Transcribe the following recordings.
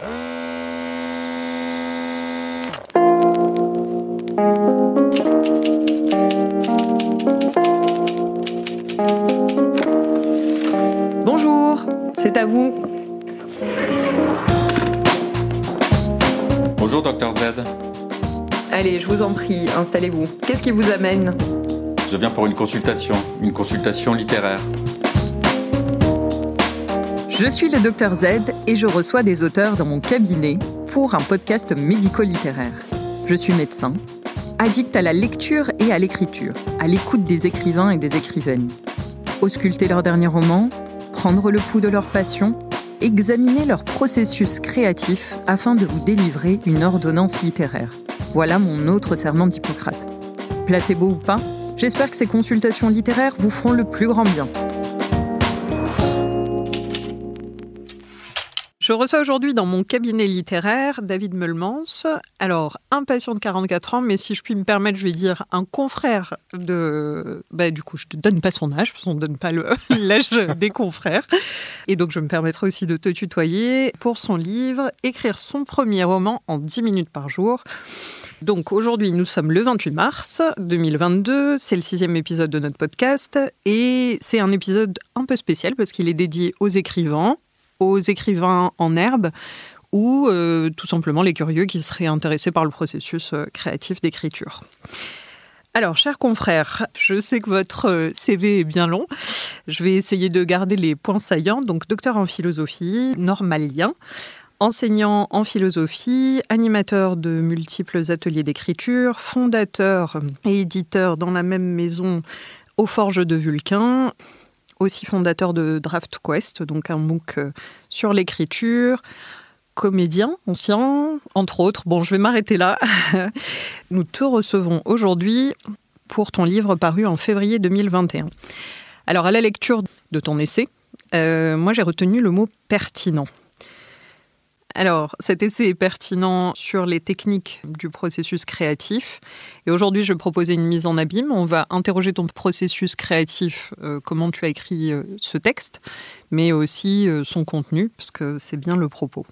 Bonjour, c'est à vous. Bonjour, docteur Z. Allez, je vous en prie, installez-vous. Qu'est-ce qui vous amène? Je viens pour une consultation, une consultation littéraire. Je suis le docteur Z et je reçois des auteurs dans mon cabinet pour un podcast médico-littéraire. Je suis médecin, addict à la lecture et à l'écriture, à l'écoute des écrivains et des écrivaines. Ausculter leurs derniers romans, prendre le pouls de leur passion, examiner leur processus créatif afin de vous délivrer une ordonnance littéraire. Voilà mon autre serment d'Hippocrate. Placebo ou pas, j'espère que ces consultations littéraires vous feront le plus grand bien. Je reçois aujourd'hui dans mon cabinet littéraire David Meulmans. Alors, un patient de 44 ans, mais si je puis me permettre, je vais dire un confrère de. Bah, du coup, je ne donne pas son âge, parce qu'on ne donne pas l'âge des confrères. Et donc, je me permettrai aussi de te tutoyer pour son livre Écrire son premier roman en 10 minutes par jour. Donc aujourd'hui, nous sommes le 28 mars 2022. C'est le sixième épisode de notre podcast. Et c'est un épisode un peu spécial parce qu'il est dédié aux écrivains, aux écrivains en herbe ou euh, tout simplement les curieux qui seraient intéressés par le processus euh, créatif d'écriture. Alors, chers confrères, je sais que votre euh, CV est bien long. Je vais essayer de garder les points saillants. Donc, docteur en philosophie, normalien, enseignant en philosophie, animateur de multiples ateliers d'écriture, fondateur et éditeur dans la même maison aux Forges de Vulcain, aussi fondateur de Draft Quest, donc un MOOC euh, sur l'écriture, comédien ancien, entre autres. Bon, je vais m'arrêter là. Nous te recevons aujourd'hui pour ton livre paru en février 2021. Alors, à la lecture de ton essai, euh, moi j'ai retenu le mot pertinent. Alors, cet essai est pertinent sur les techniques du processus créatif. Et aujourd'hui, je vais proposer une mise en abîme. On va interroger ton processus créatif, euh, comment tu as écrit euh, ce texte, mais aussi euh, son contenu, parce que c'est bien le propos.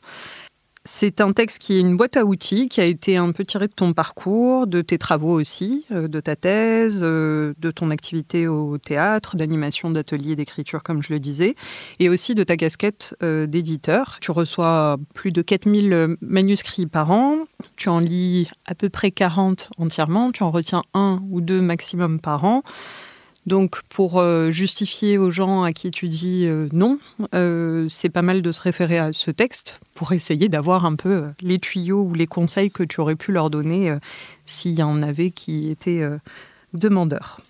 C'est un texte qui est une boîte à outils, qui a été un peu tiré de ton parcours, de tes travaux aussi, euh, de ta thèse, euh, de ton activité au théâtre, d'animation, d'atelier, d'écriture, comme je le disais, et aussi de ta casquette euh, d'éditeur. Tu reçois plus de 4000 manuscrits par an, tu en lis à peu près 40 entièrement, tu en retiens un ou deux maximum par an. Donc pour euh, justifier aux gens à qui tu dis euh, non, euh, c'est pas mal de se référer à ce texte pour essayer d'avoir un peu les tuyaux ou les conseils que tu aurais pu leur donner s'il y en avait qui étaient demandeurs.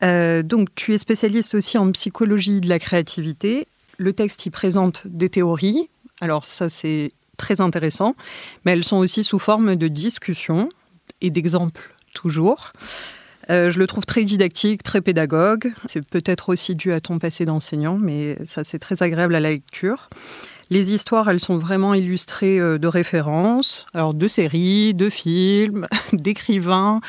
donc tu es spécialiste aussi en psychologie de la créativité. Le texte y présente des théories. Alors ça c'est très intéressant, mais elles sont aussi sous forme de discussions et d'exemples toujours. Euh, je le trouve très didactique, très pédagogue. C'est peut-être aussi dû à ton passé d'enseignant, mais ça c'est très agréable à la lecture. Les histoires, elles sont vraiment illustrées euh, de références, alors de séries, de films, d'écrivains,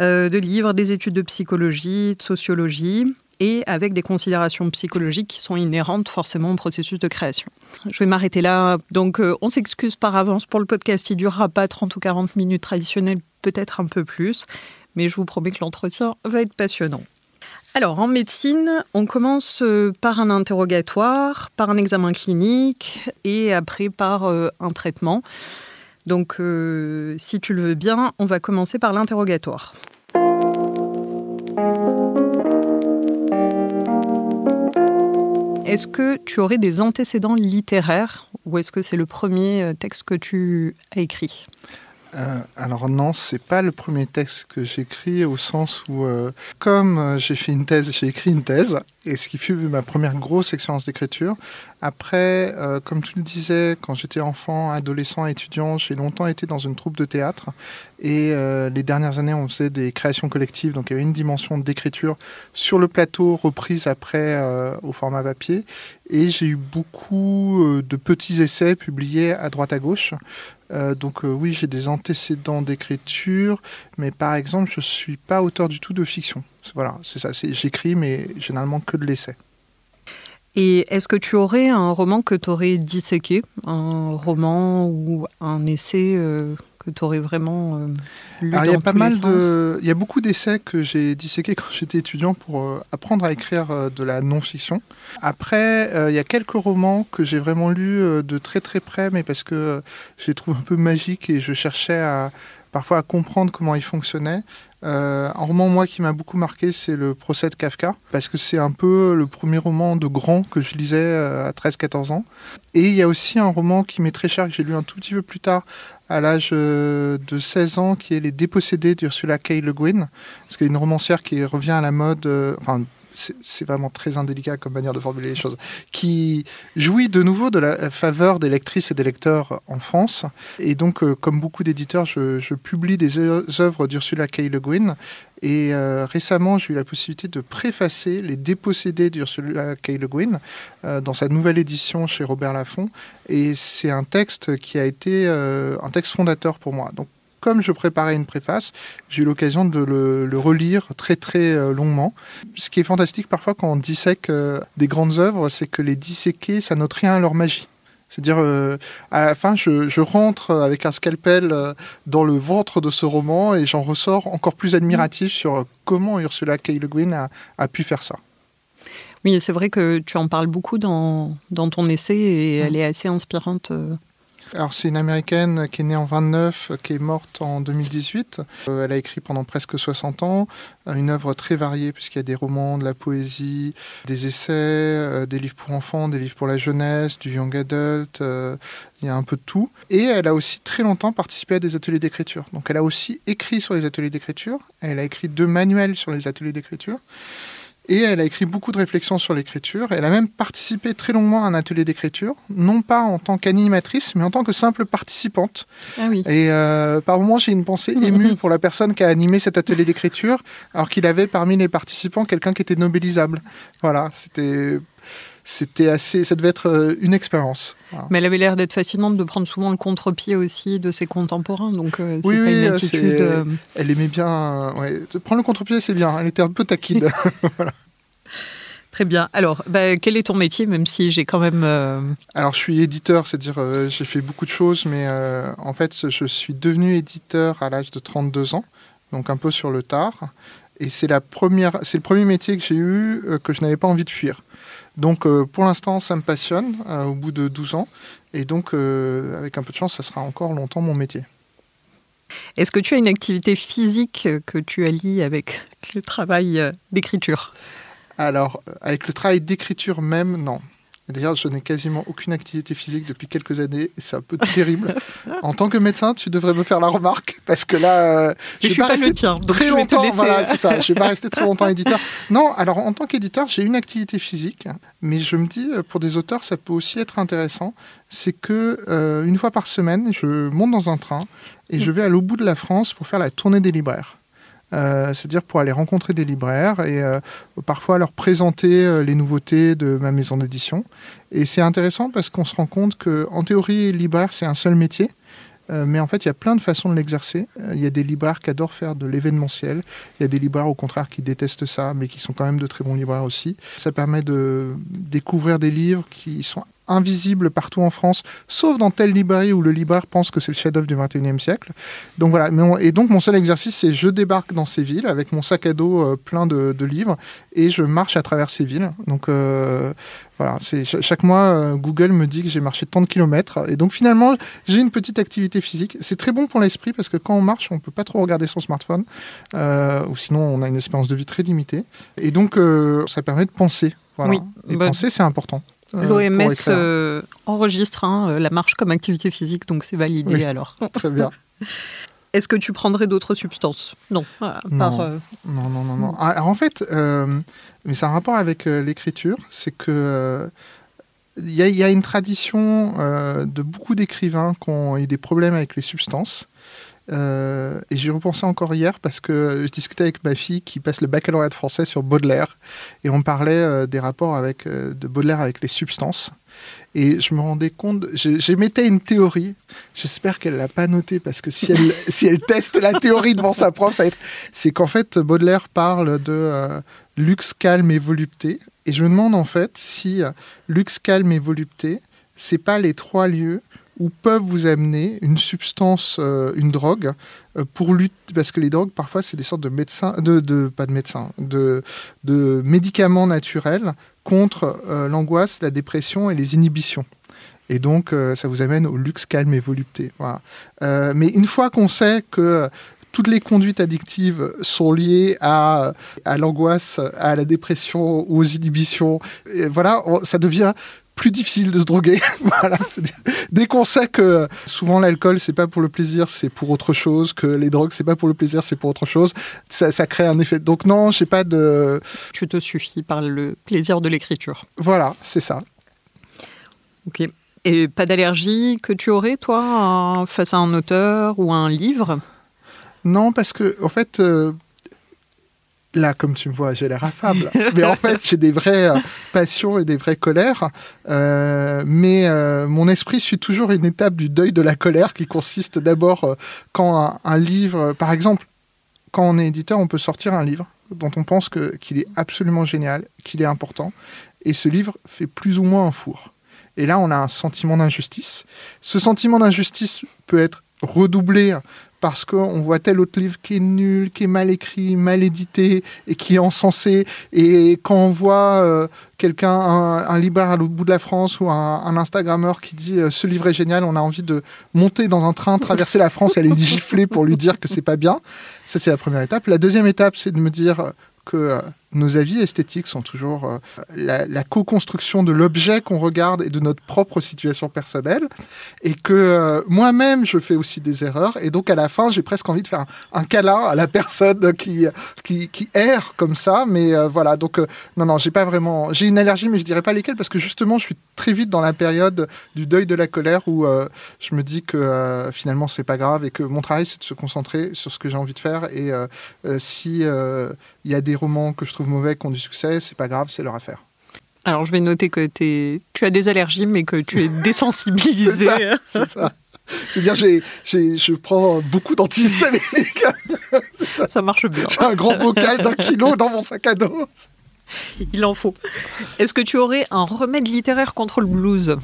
euh, de livres, des études de psychologie, de sociologie et avec des considérations psychologiques qui sont inhérentes forcément au processus de création. Je vais m'arrêter là. Donc, on s'excuse par avance pour le podcast. Il durera pas 30 ou 40 minutes traditionnelles, peut-être un peu plus mais je vous promets que l'entretien va être passionnant. Alors, en médecine, on commence euh, par un interrogatoire, par un examen clinique et après par euh, un traitement. Donc, euh, si tu le veux bien, on va commencer par l'interrogatoire. Est-ce que tu aurais des antécédents littéraires ou est-ce que c'est le premier texte que tu as écrit? Euh, alors non, c'est pas le premier texte que j'écris au sens où, euh, comme euh, j'ai fait une thèse, j'ai écrit une thèse, et ce qui fut ma première grosse expérience d'écriture. Après, comme tu le disais, quand j'étais enfant, adolescent, étudiant, j'ai longtemps été dans une troupe de théâtre, et les dernières années, on faisait des créations collectives, donc il y avait une dimension d'écriture sur le plateau, reprise après au format papier, et j'ai eu beaucoup de petits essais publiés à droite à gauche. Euh, donc euh, oui, j'ai des antécédents d'écriture, mais par exemple, je ne suis pas auteur du tout de fiction. Voilà, c'est ça. J'écris, mais généralement que de l'essai. Et est-ce que tu aurais un roman que tu aurais disséqué? Un roman ou un essai euh, que tu aurais vraiment euh, lu Alors, il y a dans pas mal de, il y a beaucoup d'essais que j'ai disséqués quand j'étais étudiant pour euh, apprendre à écrire euh, de la non-fiction. Après, il y a quelques romans que j'ai vraiment lus de très très près, mais parce que je les trouve un peu magiques et je cherchais à parfois à comprendre comment ils fonctionnaient. Euh, un roman, moi, qui m'a beaucoup marqué, c'est le procès de Kafka, parce que c'est un peu le premier roman de grand que je lisais euh, à 13-14 ans. Et il y a aussi un roman qui m'est très cher, que j'ai lu un tout petit peu plus tard, à l'âge euh, de 16 ans, qui est Les Dépossédés d'Ursula K. Le Guin, parce qu'il y a une romancière qui revient à la mode, c'est- vraiment très indélicat comme manière de formuler les choses, qui jouit de nouveau de la faveur des lectrices et des lecteurs en France. Et donc, euh, comme beaucoup d'éditeurs, je, publie des œuvres d'Ursula K. Le Guin. Et euh, récemment, j'ai eu la possibilité de préfacer Les Dépossédés d'Ursula K. Le Guin euh, dans sa nouvelle édition chez Robert Laffont. Et c'est un texte qui a été un texte fondateur pour moi. Donc, comme je préparais une préface, j'ai eu l'occasion de le, le relire très très euh, longuement. Ce qui est fantastique parfois quand on dissèque euh, des grandes œuvres, c'est que les disséquer, ça n'ôte rien à leur magie. C'est-à-dire, euh, à la fin, je, je rentre avec un scalpel dans le ventre de ce roman et j'en ressors encore plus admiratif sur comment Ursula K. Le Guin a, a pu faire ça. Oui, c'est vrai que tu en parles beaucoup dans, dans ton essai et elle est assez inspirante. Alors, c'est une américaine qui est née en 29, qui est morte en 2018. Euh, elle a écrit pendant presque 60 ans euh, une œuvre très variée, puisqu'il y a des romans, de la poésie, des essais, euh, des livres pour enfants, des livres pour la jeunesse, du young adult. il y a un peu de tout. Et elle a aussi très longtemps participé à des ateliers d'écriture. Donc, elle a aussi écrit sur les ateliers d'écriture. Elle a écrit deux manuels sur les ateliers d'écriture. Et elle a écrit beaucoup de réflexions sur l'écriture. Elle a même participé très longuement à un atelier d'écriture, non pas en tant qu'animatrice, mais en tant que simple participante. Ah oui. Et euh, par moments, j'ai une pensée émue pour la personne qui a animé cet atelier d'écriture, alors qu'il avait parmi les participants quelqu'un qui était nobilisable. Voilà, c'était. C'était assez, ça devait être euh, une expérience. Voilà. Mais elle avait l'air d'être fascinante de prendre souvent le contre-pied aussi de ses contemporains. Donc, euh, c'est Oui, pas oui, une euh, attitude. euh, Elle aimait bien, ouais, prendre le contre-pied, c'est bien. Elle était un peu taquine. Très bien. Alors, bah, quel est ton métier, même si j'ai quand même. euh, Alors, je suis éditeur, c'est-à-dire euh, j'ai fait beaucoup de choses, mais euh, en fait, je suis devenu éditeur à l'âge de 32 ans, donc un peu sur le tard. Et c'est la première, c'est le premier métier que j'ai eu que je n'avais pas envie de fuir. Donc, euh, pour l'instant, ça me passionne euh, au bout de 12 ans, et donc, euh, avec un peu de chance, ça sera encore longtemps mon métier. Est-ce que tu as une activité physique que tu allies avec le travail d'écriture? Alors, avec le travail d'écriture même, non. D'ailleurs, je n'ai quasiment aucune activité physique depuis quelques années, et c'est un peu terrible. en tant que médecin, tu devrais me faire la remarque, parce que là, euh, Je suis pas tien, donc très longtemps. Voilà, c'est ça. Je vais pas rester très longtemps éditeur. Non, alors en tant qu'éditeur, j'ai une activité physique, mais je me dis, euh, pour des auteurs, ça peut aussi être intéressant. C'est que euh, une fois par semaine, je monte dans un train et je vais à l'autre bout de la France pour faire la tournée des libraires. Euh, c'est-à-dire pour aller rencontrer des libraires et euh, parfois leur présenter euh, les nouveautés de ma maison d'édition. Et c'est intéressant parce qu'on se rend compte que, en théorie, libraire c'est un seul métier, euh, mais en fait il y a plein de façons de l'exercer. Euh, Il y a des libraires qui adorent faire de l'événementiel, il y a des libraires au contraire qui détestent ça, mais qui sont quand même de très bons libraires aussi. Ça permet de découvrir des livres qui sont invisibles partout en France, sauf dans telle librairie où le libraire pense que c'est le chef-d'œuvre du 21e siècle. Donc voilà, et donc mon seul exercice, c'est je débarque dans ces villes avec mon sac à dos euh, plein de, de livres et je marche à travers ces villes. Donc euh, voilà, c'est chaque mois euh, Google me dit que j'ai marché tant de kilomètres et donc finalement j'ai une petite activité physique. C'est très bon pour l'esprit parce que quand on marche, on peut pas trop regarder son smartphone euh, ou sinon on a une espérance de vie très limitée et donc euh, ça permet de penser. Voilà. Oui, et bah, penser c'est important. Euh, L'OMS euh, enregistre hein, euh, la marche comme activité physique, donc c'est validé Oui. alors. Très bien. Est-ce que tu prendrais d'autres substances? Non. à Non. euh, Non, non, non, non. Alors en fait, euh, mais c'est un rapport avec euh, l'écriture, c'est que euh, il y, a- il y a une tradition euh, de beaucoup d'écrivains qui ont eu des problèmes avec les substances. Euh, et j'y repensais encore hier parce que je discutais avec ma fille qui passe le baccalauréat de français sur Baudelaire et on parlait euh, des rapports avec, euh, de Baudelaire avec les substances. Et je me rendais compte, j'émettais une théorie. J'espère qu'elle l'a pas notée parce que si elle, si elle teste la théorie devant sa prof, ça va être. C'est qu'en fait, Baudelaire parle de euh, luxe, calme et volupté. Et je me demande en fait si luxe, calme et volupté, c'est pas les trois lieux où peuvent vous amener une substance, euh, une drogue, euh, pour lutter, parce que les drogues parfois c'est des sortes de médecins, de, pas de médecins, de, médicaments naturels contre euh, l'angoisse, la dépression et les inhibitions. Et donc, ça vous amène au luxe, calme et volupté. Mais une fois qu'on sait que toutes les conduites addictives sont liées à, l'angoisse, à la dépression, aux inhibitions. Voilà, ça devient plus difficile de se droguer. voilà. Dès qu'on sait que souvent l'alcool c'est pas pour le plaisir, c'est pour autre chose, que les drogues c'est pas pour le plaisir, c'est pour autre chose, ça, ça, crée un effet. Donc non, j'ai pas de. Tu te suffis par le plaisir de l'écriture. Voilà, c'est ça. Ok. Et pas d'allergie que tu aurais toi face à un auteur ou à un livre? Non, parce que en fait. Là, comme tu me vois, j'ai l'air affable. mais en fait, j'ai des vraies euh, passions et des vraies colères. Euh, mais euh, mon esprit suit toujours une étape du deuil de la colère qui consiste d'abord quand un, livre, par exemple, quand on est éditeur, on peut sortir un livre dont on pense qu'il est absolument génial, qu'il est important. Et ce livre fait plus ou moins un four. Et là, on a un sentiment d'injustice. Ce sentiment d'injustice peut être redoublé parce qu'on voit tel autre livre qui est nul, qui est mal écrit, mal édité et qui est encensé. Et quand on voit euh, quelqu'un, un, libraire à l'autre bout de la France ou un, Instagrammeur qui dit euh, ce livre est génial, on a envie de monter dans un train, traverser la France et aller gifler pour lui dire que c'est pas bien. Ça, c'est la première étape. La deuxième étape, c'est de me dire que euh, nos avis esthétiques sont toujours euh, la, co-construction de l'objet qu'on regarde et de notre propre situation personnelle, et que euh, moi-même je fais aussi des erreurs, et donc à la fin j'ai presque envie de faire un, câlin à la personne qui, qui, erre comme ça, mais voilà, donc non, non, j'ai pas vraiment, j'ai une allergie, mais je dirais pas lesquelles, parce que justement je suis très vite dans la période du deuil de la colère où je me dis que finalement c'est pas grave et que mon travail c'est de se concentrer sur ce que j'ai envie de faire, et si il y a des romans que je trouve mauvais qui ont du succès, c'est pas grave, c'est leur affaire. Alors je vais noter que es... tu as des allergies, mais que tu es désensibilisé. c'est ça. C'est-à-dire, je prends beaucoup d'antihistaminiques. ça. ça marche bien. J'ai un grand bocal d'un kilo dans mon sac à dos. Il en faut. Est-ce que tu aurais un remède littéraire contre le blues?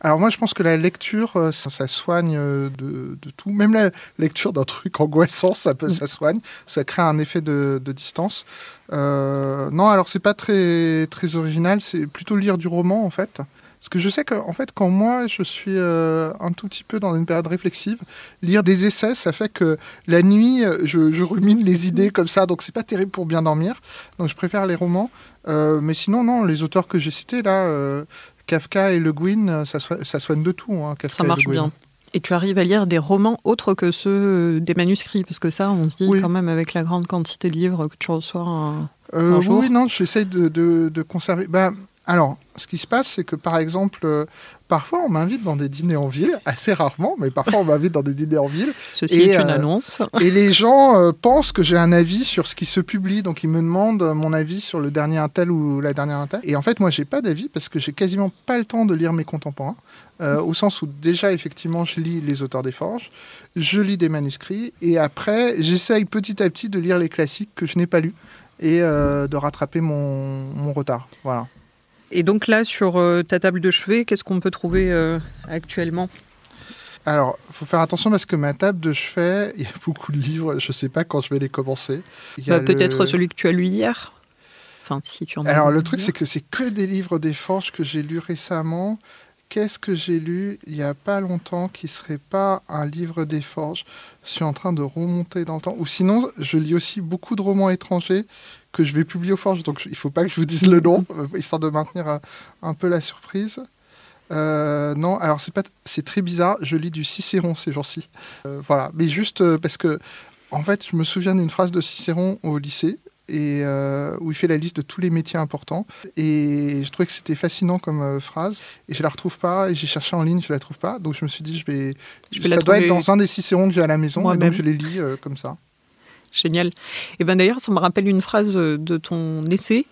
Alors moi, je pense que la lecture, euh, ça, soigne euh, de, tout. Même la lecture d'un truc angoissant, ça, peut, ça soigne. Ça crée un effet de, distance. Euh, non, alors c'est pas très, très original. C'est plutôt lire du roman, en fait. Parce que je sais qu'en fait, quand moi, je suis un tout petit peu dans une période réflexive, lire des essais, ça fait que la nuit, je, rumine les idées comme ça. Donc c'est pas terrible pour bien dormir. Donc je préfère les romans. mais sinon, non, les auteurs que j'ai cités, là... Kafka et Le Guin, ça, ça soigne de tout. Hein, ça marche bien. Et tu arrives à lire des romans autres que ceux des manuscrits Parce que ça, on se dit quand même avec la grande quantité de livres que tu reçois un, euh, jour. Oui, non, j'essaye de, de, conserver. Bah, alors, ce qui se passe, c'est que par exemple, euh, parfois on m'invite dans des dîners en ville, assez rarement, mais parfois on m'invite dans des dîners en ville. Ceci est une euh, annonce. et les gens euh, pensent que j'ai un avis sur ce qui se publie, donc ils me demandent mon avis sur le dernier Intel ou la dernière Intel. Et en fait, moi, j'ai pas d'avis parce que j'ai quasiment pas le temps de lire mes contemporains. au sens où déjà effectivement je lis les auteurs des forges, je lis des manuscrits et après j'essaye petit à petit de lire les classiques que je n'ai pas lus et de rattraper mon, mon retard. Voilà. Et donc là, sur euh, ta table de chevet, qu'est-ce qu'on peut trouver euh, actuellement? Alors, il faut faire attention parce que ma table de chevet, il y a beaucoup de livres, je ne sais pas quand je vais les commencer. Bah, peut-être celui que tu as lu hier Enfin, si tu en as Alors, le truc, c'est que c'est que des livres des forges que j'ai lus récemment. Qu'est-ce que j'ai lu il n'y a pas longtemps qui ne serait pas un livre des forges Je suis en train de remonter dans le temps. Ou sinon, je lis aussi beaucoup de romans étrangers que je vais publier aux forges, donc il ne faut pas que je vous dise le nom, euh, histoire de maintenir euh, un, peu la surprise. Euh, non, alors c'est pas, c'est très bizarre. Je lis du Cicéron ces jours-ci. voilà, mais juste parce que, en fait, je me souviens d'une phrase de Cicéron au lycée et où il fait la liste de tous les métiers importants. Et je trouvais que c'était fascinant comme phrase. Et je la retrouve pas. Et j'ai cherché en ligne, je la trouve pas. Donc je me suis dit, je vais. Je vais ça doit être dans un des Cicérons que j'ai à la maison. Et donc je les lis comme ça. Génial. Et ben d'ailleurs, ça me rappelle une phrase euh, de ton essai.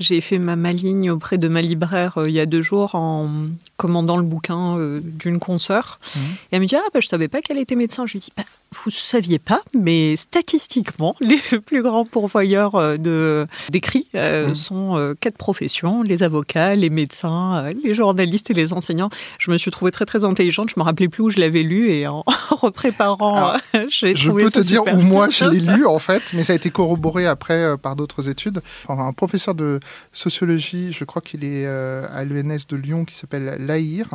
J'ai fait ma maligne auprès de ma libraire euh, il y a deux jours en commandant le bouquin euh, d'une consoeur. Mmh. Et elle me dit Ah, ben, je savais pas qu'elle était médecin. Je lui dis bah, vous ne saviez pas, mais statistiquement, les plus grands pourvoyeurs euh, de, d'écrits euh, mmh. sont euh, quatre professions, les avocats, les médecins, les journalistes et les enseignants. Je me suis trouvée très très intelligente, je me rappelais plus où je l'avais lu et en repréparant, j'ai Je peux te dire où moi je l'ai lu en fait, mais ça a été corroboré après par d'autres études. Enfin, un professeur de sociologie, je crois qu'il est à l'ENS de Lyon, qui s'appelle Lahir,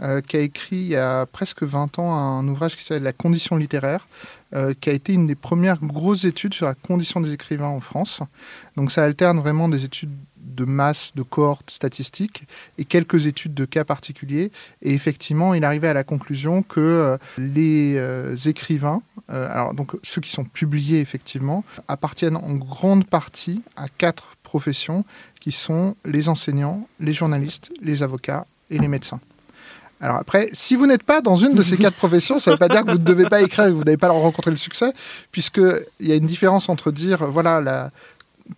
euh, qui a écrit il y a presque 20 ans un ouvrage qui s'appelle La condition littéraire, euh, qui a été une des premières grosses études sur la condition des écrivains en France. Donc ça alterne vraiment des études de masse, de cohortes statistiques et quelques études de cas particuliers. Et effectivement, il arrivait à la conclusion que euh, les écrivains, alors donc ceux qui sont publiés effectivement, appartiennent en grande partie à quatre professions qui sont les enseignants, les journalistes, les avocats et les médecins. Alors après, si vous n'êtes pas dans une de ces quatre professions, ça ne veut pas dire que vous ne devez pas écrire et que vous n'avez pas rencontré le succès, puisqu'il y a une différence entre dire, voilà, la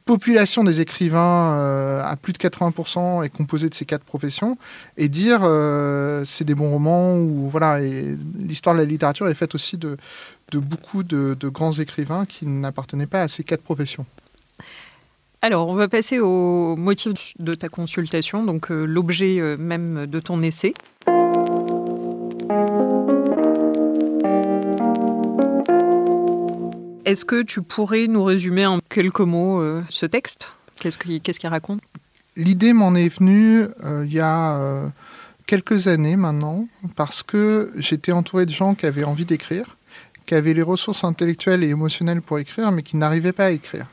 population des écrivains euh, à plus de 80% est composée de ces quatre professions, et dire, euh, c'est des bons romans, ou voilà, l'histoire de la littérature est faite aussi de, beaucoup de, grands écrivains qui n'appartenaient pas à ces quatre professions. Alors, on va passer au motif de ta consultation, donc euh, l'objet même de ton essai. Est-ce que tu pourrais nous résumer en quelques mots euh, ce texte? Qu'est-ce qu'il raconte? L'idée m'en est venue euh, il y a euh, quelques années maintenant, parce que j'étais entouré de gens qui avaient envie d'écrire, qui avaient les ressources intellectuelles et émotionnelles pour écrire, mais qui n'arrivaient pas à écrire.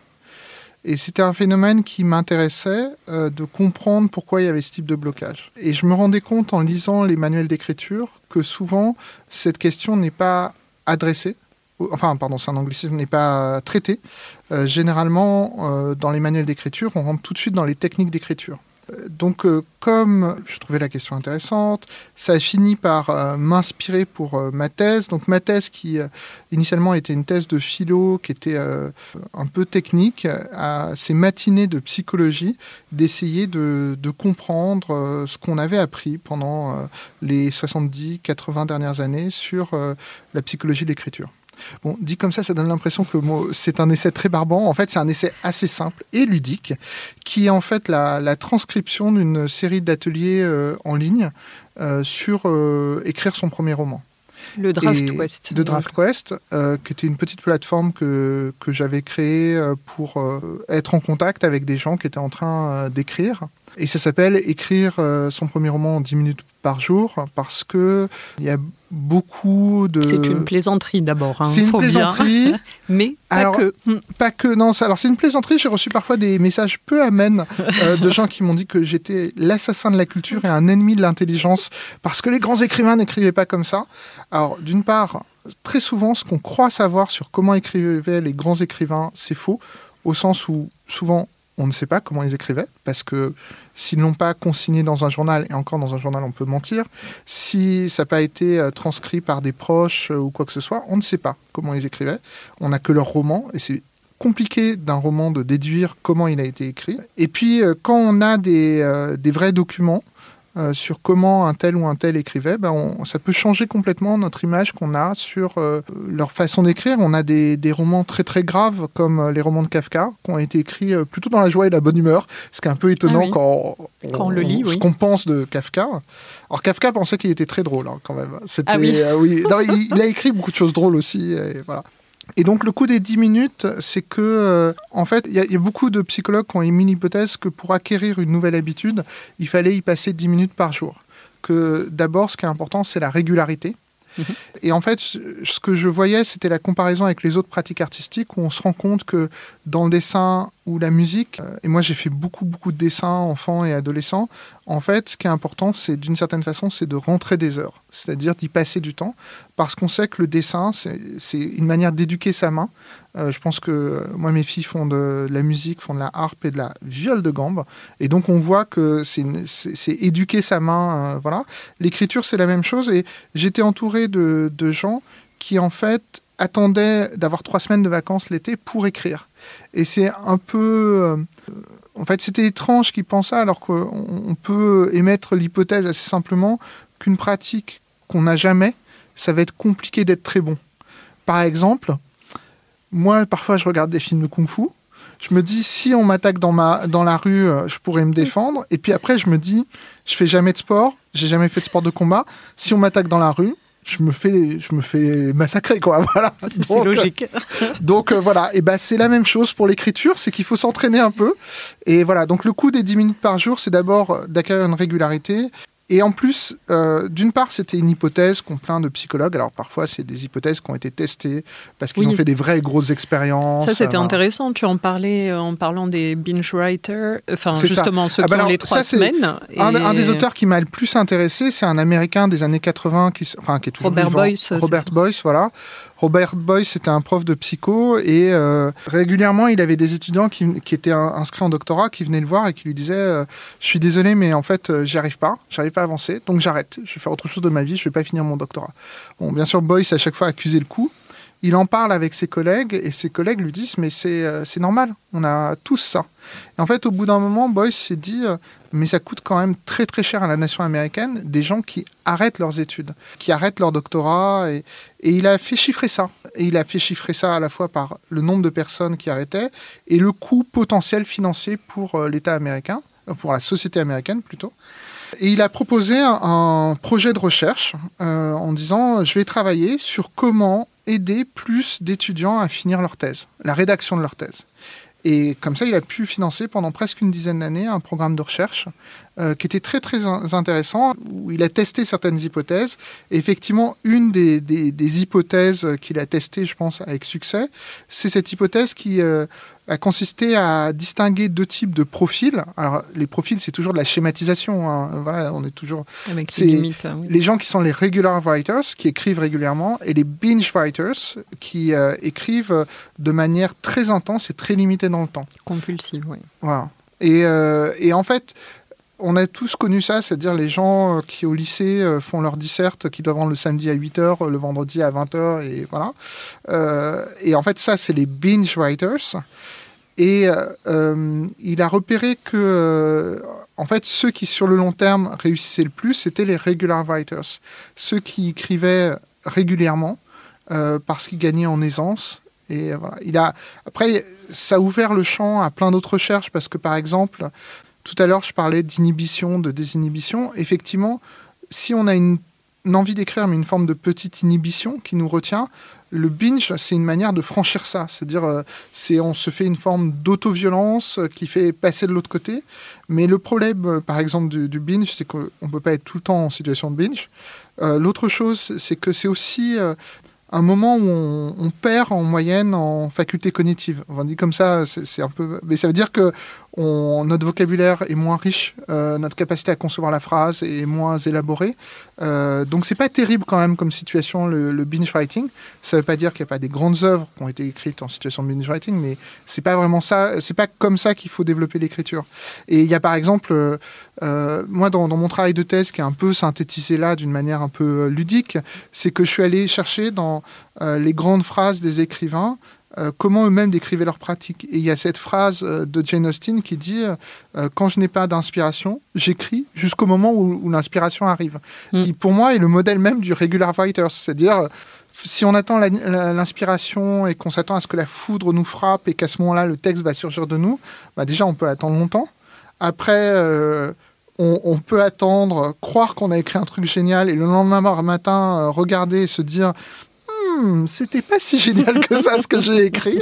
Et c'était un phénomène qui m'intéressait de comprendre pourquoi il y avait ce type de blocage. Et je me rendais compte en lisant les manuels d'écriture que souvent cette question n'est pas adressée enfin pardon, c'est un anglicisme, n'est pas traité. Euh, généralement, euh, dans les manuels d'écriture, on rentre tout de suite dans les techniques d'écriture. Euh, donc, comme je trouvais la question intéressante, ça a fini par m'inspirer pour ma thèse. Donc, ma thèse, qui initialement était une thèse de philo, qui était un peu technique, à ces matinées de psychologie, d'essayer de, de, comprendre ce qu'on avait appris pendant les 70-80 dernières années sur la psychologie de l'écriture. Bon, dit comme ça, ça donne l'impression que c'est un essai très barbant. En fait, c'est un essai assez simple et ludique, qui est en fait la, transcription d'une série d'ateliers euh, en ligne euh, sur euh, écrire son premier roman. Le Draft Quest. De Draft Quest, qui était une petite plateforme que, que j'avais créée pour être en contact avec des gens qui étaient en train d'écrire. Et ça s'appelle Écrire euh, son premier roman en 10 minutes par jour parce que il y a beaucoup de. C'est une plaisanterie d'abord. Hein, c'est une plaisanterie, mais pas que. Hmm. Pas que non. Alors c'est une plaisanterie. J'ai reçu parfois des messages peu amènes euh, de gens qui m'ont dit que j'étais l'assassin de la culture et un ennemi de l'intelligence parce que les grands écrivains n'écrivaient pas comme ça. Alors d'une part, très souvent, ce qu'on croit savoir sur comment écrivaient les grands écrivains, c'est faux, au sens où souvent on ne sait pas comment ils écrivaient, parce que s'ils n'ont pas consigné dans un journal, et encore dans un journal on peut mentir, si ça n'a pas été euh, transcrit par des proches euh, ou quoi que ce soit, on ne sait pas comment ils écrivaient. On n'a que leur roman, et c'est compliqué d'un roman de déduire comment il a été écrit. Et puis, euh, quand on a des vrais documents, euh, sur comment un tel ou un tel écrivait, ben ça peut changer complètement notre image qu'on a sur euh, leur façon d'écrire. On a des, romans très très graves comme euh, les romans de Kafka qui ont été écrits plutôt dans la joie et la bonne humeur, ce qui est un peu étonnant ah quand, on, le lit. Ce qu'on pense de Kafka. Alors Kafka pensait qu'il était très drôle hein, quand même. C'était, ah oui. il, a écrit beaucoup de choses drôles aussi. Et voilà. Et donc le coup des 10 minutes, c'est que, euh, en fait, il y, a beaucoup de psychologues qui ont émis l'hypothèse que pour acquérir une nouvelle habitude, il fallait y passer 10 minutes par jour. Que d'abord, ce qui est important, c'est la régularité. Mhm. Et en fait, ce que je voyais, c'était la comparaison avec les autres pratiques artistiques où on se rend compte que dans le dessin ou la musique, euh, et moi j'ai fait beaucoup beaucoup de dessins enfants et adolescents, en fait, ce qui est important, c'est d'une certaine façon, c'est de rentrer des heures, c'est-à-dire d'y passer du temps, parce qu'on sait que le dessin, c'est une manière d'éduquer sa main. Euh, je pense que euh, moi, mes filles font de, la musique, font de la harpe et de la viole de gambe, et donc on voit que c'est éduquer sa main. voilà. L'écriture, c'est la même chose, et j'étais entouré de, de gens qui, en fait, attendaient d'avoir trois semaines de vacances l'été pour écrire. Et c'est un peu... Euh, en fait, c'était étrange qu'ils pensent ça, alors qu'on peut émettre l'hypothèse assez simplement qu'une pratique qu'on n'a jamais, ça va être compliqué d'être très bon. par exemple, moi, parfois, je regarde des films de kung-fu. Je me dis, si on m'attaque dans, ma, dans la rue, euh, je pourrais me défendre. Et puis après, je me dis, je fais jamais de sport, j'ai jamais fait de sport de combat. Si on m'attaque dans la rue, je me fais, je me fais massacrer, quoi. Voilà. C'est logique. donc euh, voilà, et ben c'est la même chose pour l'écriture, c'est qu'il faut s'entraîner un peu. Et voilà, donc le coût des 10 minutes par jour, c'est d'abord d'acquérir une régularité et en plus, euh, d'une part, c'était une hypothèse qu'ont plein de psychologues. Alors parfois, c'est des hypothèses qui ont été testées parce qu'ils ont fait des vraies grosses expériences. Ça, c'était intéressant. Tu en parlais euh, en parlant des binge writers, enfin justement ceux ah, qui bah ont les trois semaines. Un, des auteurs qui m'a le plus intéressé, c'est un Américain des années 80 qui, enfin, qui est toujours Robert Boyce. Robert Boyce, voilà. Robert Boyce c'était un prof de psycho et euh, régulièrement il avait des étudiants qui, étaient inscrits en doctorat qui venaient le voir et qui lui disaient euh, je suis désolé mais en fait euh, j'y arrive pas, j'arrive pas à avancer. Donc j'arrête, je vais faire autre chose de ma vie, je vais pas finir mon doctorat. Bon bien sûr Boyce à chaque fois accusé le coup. Il en parle avec ses collègues et ses collègues lui disent mais c'est normal, on a tous ça. Et en fait, au bout d'un moment, Boyce s'est dit mais ça coûte quand même très très cher à la nation américaine des gens qui arrêtent leurs études, qui arrêtent leur doctorat et, il a fait chiffrer ça. Et il a fait chiffrer ça à la fois par le nombre de personnes qui arrêtaient et le coût potentiel financier pour euh, l'État américain, pour la société américaine plutôt. Et il a proposé un, projet de recherche en disant je vais travailler sur comment aider plus d'étudiants à finir leur thèse, la rédaction de leur thèse. Et comme ça, il a pu financer pendant presque une dizaine d'années un programme de recherche euh, qui était très très intéressant, où il a testé certaines hypothèses. Et effectivement, une des, des, hypothèses qu'il a testées, je pense, avec succès, c'est cette hypothèse qui euh, a consisté à distinguer deux types de profils. Alors, les profils, c'est toujours de la schématisation. Hein. Voilà, on est toujours. Avec limites, hein, Les gens qui sont les regular writers, qui écrivent régulièrement, et les binge writers, qui euh, écrivent de manière très intense et très limitée dans le temps. Compulsive, oui. Voilà. Et, euh, et en fait, on a tous connu ça, c'est-à-dire les gens euh, qui au lycée euh, font leur disserte, qui doivent rendre le samedi à 8h, le vendredi à 20h, et voilà. Euh, et en fait, ça, c'est les binge writers. Et il a repéré que, en fait, ceux qui sur le long terme réussissaient le plus, c'était les regular writers. Ceux qui écrivaient régulièrement parce qu'ils gagnaient en aisance. Et voilà. Il a, après, ça a ouvert le champ à plein d'autres recherches parce que, par exemple, tout à l'heure, je parlais d'inhibition, de désinhibition. Effectivement, si on a une, envie d'écrire, mais une forme de petite inhibition qui nous retient, le binge, c'est une manière de franchir ça. C'est-à-dire, euh, c'est on se fait une forme d'auto-violence euh, qui fait passer de l'autre côté. Mais le problème, euh, par exemple, du, binge, c'est qu'on ne peut pas être tout le temps en situation de binge. L'autre chose, c'est que c'est aussi un moment où on, perd en moyenne en faculté cognitive. On dit comme ça, c'est un peu, mais ça veut dire que notre vocabulaire est moins riche, euh, notre capacité à concevoir la phrase est moins élaborée. Euh, donc c'est pas terrible quand même comme situation le, binge writing. Ça veut pas dire qu'il n'y a pas des grandes œuvres qui ont été écrites en situation de binge writing, mais c'est pas vraiment ça. C'est pas comme ça qu'il faut développer l'écriture. Et il y a par exemple, euh, moi dans, dans, mon travail de thèse qui est un peu synthétisé là d'une manière un peu ludique, c'est que je suis allé chercher dans les grandes phrases des écrivains euh, comment eux-mêmes décrivaient leur pratique. Et il y a cette phrase euh, de Jane Austen qui dit euh, Quand je n'ai pas d'inspiration, j'écris jusqu'au moment où, l'inspiration arrive. Mm. Qui, pour moi, est le modèle même du regular writer. C'est-à-dire, si on attend l'inspiration et qu'on s'attend à ce que la foudre nous frappe et qu'à ce moment-là, le texte va surgir de nous, bah déjà, on peut attendre longtemps. Après, on, on, peut attendre, croire qu'on a écrit un truc génial et le lendemain matin, regarder et se dire Hmm, c'était pas si génial que ça ce que j'ai écrit.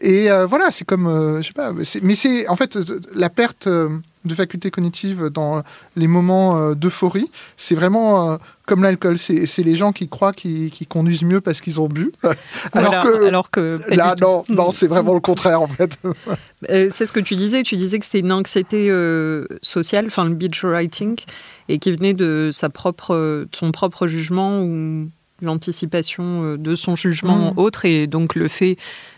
Et euh, voilà, c'est comme, euh, je sais pas, mais c'est en fait la perte euh, de faculté cognitive dans les moments d'euphorie, c'est vraiment comme l'alcool, c'est les gens qui croient qu'ils conduisent mieux parce qu'ils ont bu. alors, que, alors que là, non, non c'est vraiment le contraire en fait. c'est ce que tu disais, tu disais que c'était une anxiété sociale, enfin le beach writing, et qui venait de sa propre, de son propre jugement ou l'anticipation euh, de son jugement mmh. autre et donc le fait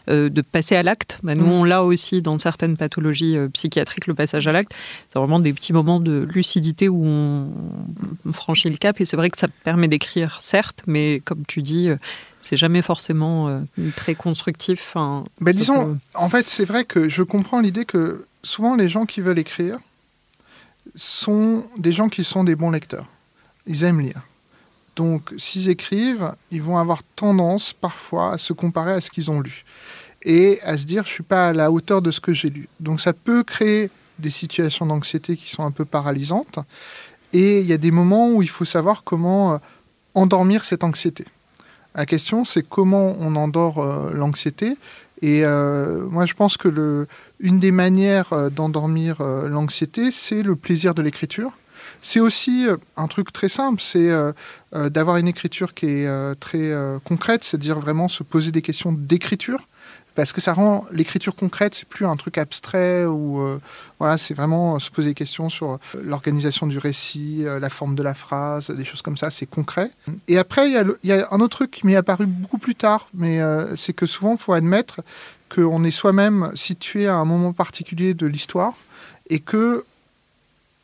euh, de passer à l'acte. Bah, nous, mmh. on l'a aussi dans certaines pathologies euh, psychiatriques, le passage à l'acte. C'est vraiment des petits moments de lucidité où on, franchit le cap et c'est vrai que ça permet d'écrire, certes, mais comme tu dis, c'est jamais forcément très constructif. Bah, disons, en fait, c'est vrai que je comprends l'idée que souvent les gens qui veulent écrire sont des gens qui sont des bons lecteurs. Ils aiment lire Donc, s'ils écrivent, ils vont avoir tendance parfois à se comparer à ce qu'ils ont lu et à se dire je suis pas à la hauteur de ce que j'ai lu. Donc, ça peut créer des situations d'anxiété qui sont un peu paralysantes. Et il y a des moments où il faut savoir comment euh, endormir cette anxiété. La question, c'est comment on endort euh, l'anxiété. Et euh, moi, je pense que le, une des manières d'endormir l'anxiété, c'est le plaisir de l'écriture. C'est aussi un truc très simple, c'est d'avoir une écriture qui est très concrète, c'est-à-dire vraiment se poser des questions d'écriture parce que ça rend l'écriture concrète, c'est plus un truc abstrait ou euh, voilà, c'est vraiment se poser des questions sur euh, l'organisation du récit, euh, la forme de la phrase, des choses comme ça, c'est concret. Et après, il y, a un autre truc qui m'est apparu beaucoup plus tard, mais c'est que souvent, il faut admettre qu'on est soi-même situé à un moment particulier de l'histoire et que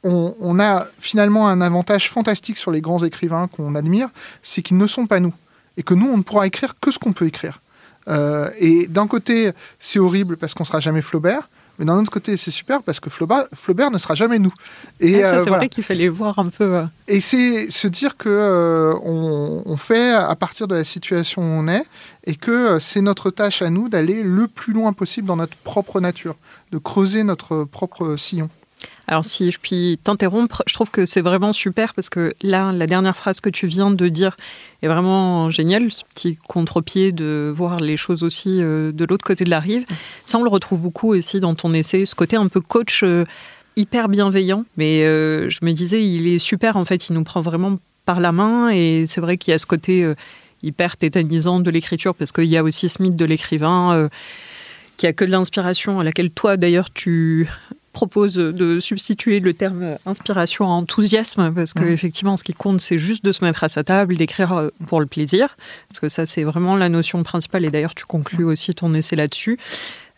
on, on, a finalement un avantage fantastique sur les grands écrivains qu'on admire, c'est qu'ils ne sont pas nous. Et que nous, on ne pourra écrire que ce qu'on peut écrire. Euh, et d'un côté, c'est horrible parce qu'on sera jamais Flaubert. Mais d'un autre côté, c'est super parce que Flaubert, Flaubert, ne sera jamais nous. Et ah, c'est euh, vrai qu'il fallait voir un peu. Euh. Et c'est se dire que on, fait à partir de la situation où on est et que c'est notre tâche à nous d'aller le plus loin possible dans notre propre nature, de creuser notre propre sillon. Alors si je puis t'interrompre, je trouve que c'est vraiment super parce que là, la dernière phrase que tu viens de dire est vraiment géniale, ce petit contre-pied de voir les choses aussi euh, de l'autre côté de la rive. Ça, on le retrouve beaucoup aussi dans ton essai, ce côté un peu coach euh, hyper bienveillant. Mais euh, je me disais, il est super, en fait, il nous prend vraiment par la main et c'est vrai qu'il y a ce côté hyper tétanisant de l'écriture parce qu'il y a aussi ce mythe de l'écrivain qui a que de l'inspiration, à laquelle toi d'ailleurs tu propose de substituer le terme inspiration à enthousiasme parce que effectivement ce qui compte c'est juste de se mettre à sa table d'écrire euh, pour le plaisir. Parce que ça c'est vraiment la notion principale et d'ailleurs tu conclus aussi ton essai là-dessus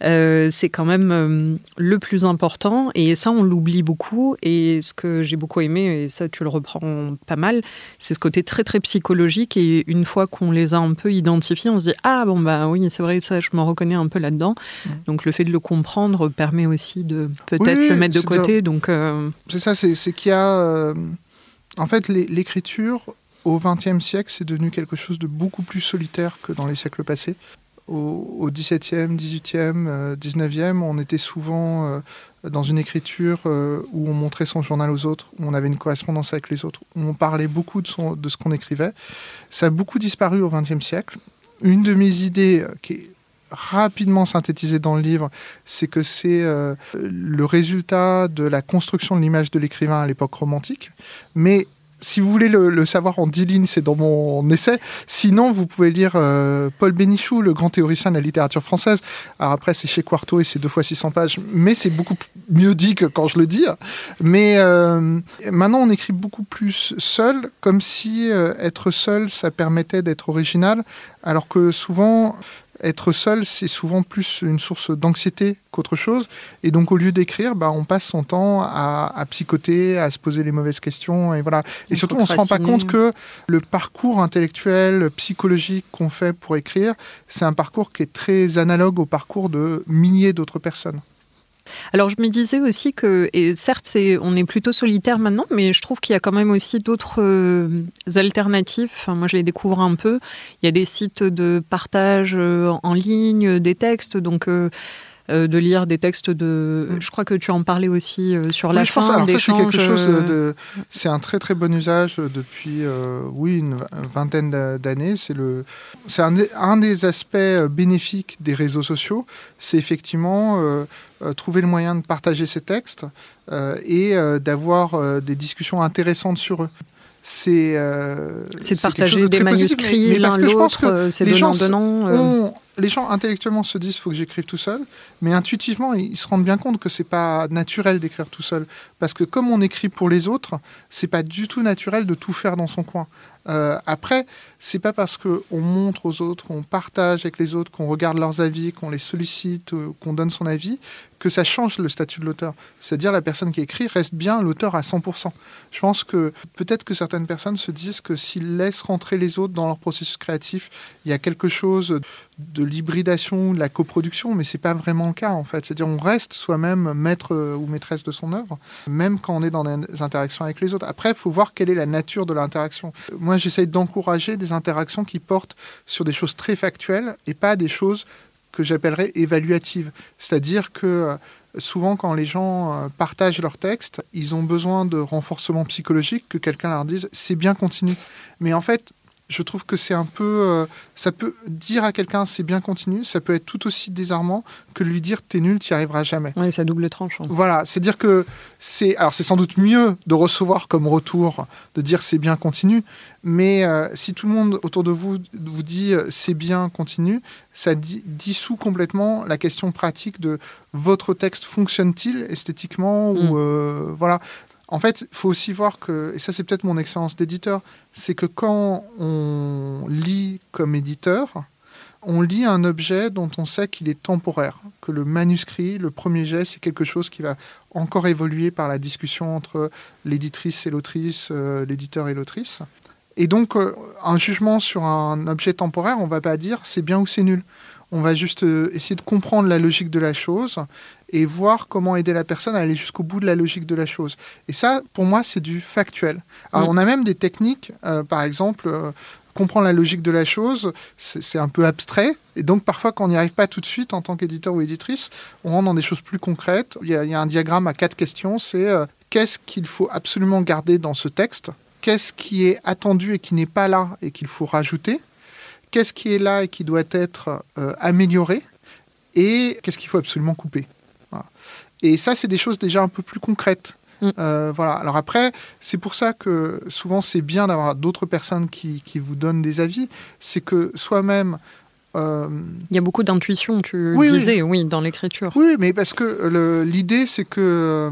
euh, c'est quand même euh, le plus important. Et ça, on l'oublie beaucoup. Et ce que j'ai beaucoup aimé, et ça, tu le reprends pas mal, c'est ce côté très, très psychologique. Et une fois qu'on les a un peu identifiés, on se dit Ah, bon, bah oui, c'est vrai, ça, je me reconnais un peu là-dedans. Donc, le fait de le comprendre permet aussi de peut-être le mettre de côté. Donc, euh, C'est ça, c'est qu'il y a. En fait, l'écriture, au XXe siècle, c'est devenu quelque chose de beaucoup plus solitaire que dans les siècles passés au, XVIIe, XVIIIe, XIXe, on était souvent euh, dans une écriture euh, où on montrait son journal aux autres, où on avait une correspondance avec les autres, où on parlait beaucoup de, ce qu'on écrivait. Ça a beaucoup disparu au XXe siècle. Une de mes idées euh, qui est rapidement synthétisée dans le livre, c'est que c'est le résultat de la construction de l'image de l'écrivain à l'époque romantique, mais si vous voulez le, savoir en dix lignes, c'est dans mon essai. Sinon, vous pouvez lire euh, Paul Bénichou, le grand théoricien de la littérature française. Alors après, c'est chez Quarto et c'est deux fois 600 pages, mais c'est beaucoup mieux dit que quand je le dis. Mais euh, maintenant, on écrit beaucoup plus seul, comme si euh, être seul, ça permettait d'être original, alors que souvent, être seul, c'est souvent plus une source d'anxiété qu'autre chose. Et donc, au lieu d'écrire, bah, on passe son temps à, psychoter, à se poser les mauvaises questions. Et voilà. Et surtout, on ne se rend pas compte que le parcours intellectuel, psychologique qu'on fait pour écrire, c'est un parcours qui est très analogue au parcours de milliers d'autres personnes. Alors je me disais aussi que, et certes on est plutôt solitaire maintenant, mais je trouve qu'il y a quand même aussi d'autres euh, alternatives. moi je les découvre un peu. Il y a des sites de partage euh, en ligne, des textes, donc euh, euh, de lire des textes de. Mm. Je crois que tu en parlais aussi euh, sur la fin. c'est quelque chose euh, de. C'est un très très bon usage depuis oui une vingtaine d'années. C'est le. C'est un, un, des aspects bénéfiques des réseaux sociaux. C'est effectivement trouver le moyen de partager ces textes et d'avoir des discussions intéressantes sur eux c'est c'est de partager des manuscrits l'un l'autre, c'est donnant donnant les gens intellectuellement se disent faut que j'écrive tout seul, mais intuitivement ils se rendent bien compte que c'est pas naturel d'écrire tout seul, parce que comme on écrit pour les autres, c'est pas du tout naturel de tout faire dans son coin. Euh, après, c'est pas parce qu'on montre aux autres, qu'on partage avec les autres, qu'on regarde leurs avis, qu'on les sollicite, euh, qu'on donne son avis, que ça change le statut de l'auteur. C'est-à-dire la personne qui écrit reste bien l'auteur à 100%. Je pense que peut-être que certaines personnes se disent que s'ils laissent rentrer les autres dans leur processus créatif, il y a quelque chose de l'hybridation, de la coproduction, mais c'est pas vraiment le cas en fait. C'est-à-dire on reste soi-même maître ou maîtresse de son œuvre, même quand on est dans des interactions avec les autres. Après, il faut voir quelle est la nature de l'interaction. Moi, j'essaye d'encourager des interactions qui portent sur des choses très factuelles et pas des choses que j'appellerais évaluatives. C'est-à-dire que euh, souvent, quand les gens euh, partagent leur texte, ils ont besoin de renforcement psychologique, que quelqu'un leur dise c'est bien, continue. Mais en fait, je trouve que c'est un peu. Euh, ça peut dire à quelqu'un c'est bien continu, ça peut être tout aussi désarmant que lui dire t'es nul, t'y arriveras jamais. Oui, ça double tranchant. Voilà, c'est dire que c'est. Alors, c'est sans doute mieux de recevoir comme retour, de dire c'est bien continu, mais euh, si tout le monde autour de vous vous dit euh, c'est bien continu, ça dissout complètement la question pratique de votre texte fonctionne-t-il esthétiquement ou. Mm. voilà. En fait, il faut aussi voir que, et ça c'est peut-être mon expérience d'éditeur, c'est que quand on lit comme éditeur, on lit un objet dont on sait qu'il est temporaire, que le manuscrit, le premier jet, c'est quelque chose qui va encore évoluer par la discussion entre l'éditrice et l'autrice, euh, l'éditeur et l'autrice. Et donc, euh, un jugement sur un objet temporaire, on ne va pas dire c'est bien ou c'est nul. On va juste euh, essayer de comprendre la logique de la chose et voir comment aider la personne à aller jusqu'au bout de la logique de la chose. Et ça, pour moi, c'est du factuel. Alors, on a même des techniques, euh, par exemple, euh, comprendre la logique de la chose, c'est un peu abstrait. Et donc, parfois, quand on n'y arrive pas tout de suite en tant qu'éditeur ou éditrice, on rentre dans des choses plus concrètes. Il y a, un diagramme à quatre questions. C'est euh, qu'est-ce qu'il faut absolument garder dans ce texte? Qu'est-ce qui est attendu et qui n'est pas là et qu'il faut rajouter? Qu'est-ce qui est là et qui doit être amélioré? Et qu'est-ce qu'il faut absolument couper? Et ça, c'est des choses déjà un peu plus concrètes. Mm. Euh, voilà. Alors après, c'est pour ça que souvent c'est bien d'avoir d'autres personnes qui, qui, vous donnent des avis. C'est que soi-même. Euh, Il y a beaucoup d'intuition, tu disais, oui, dans l'écriture. Oui, mais parce que l'idée, c'est que euh,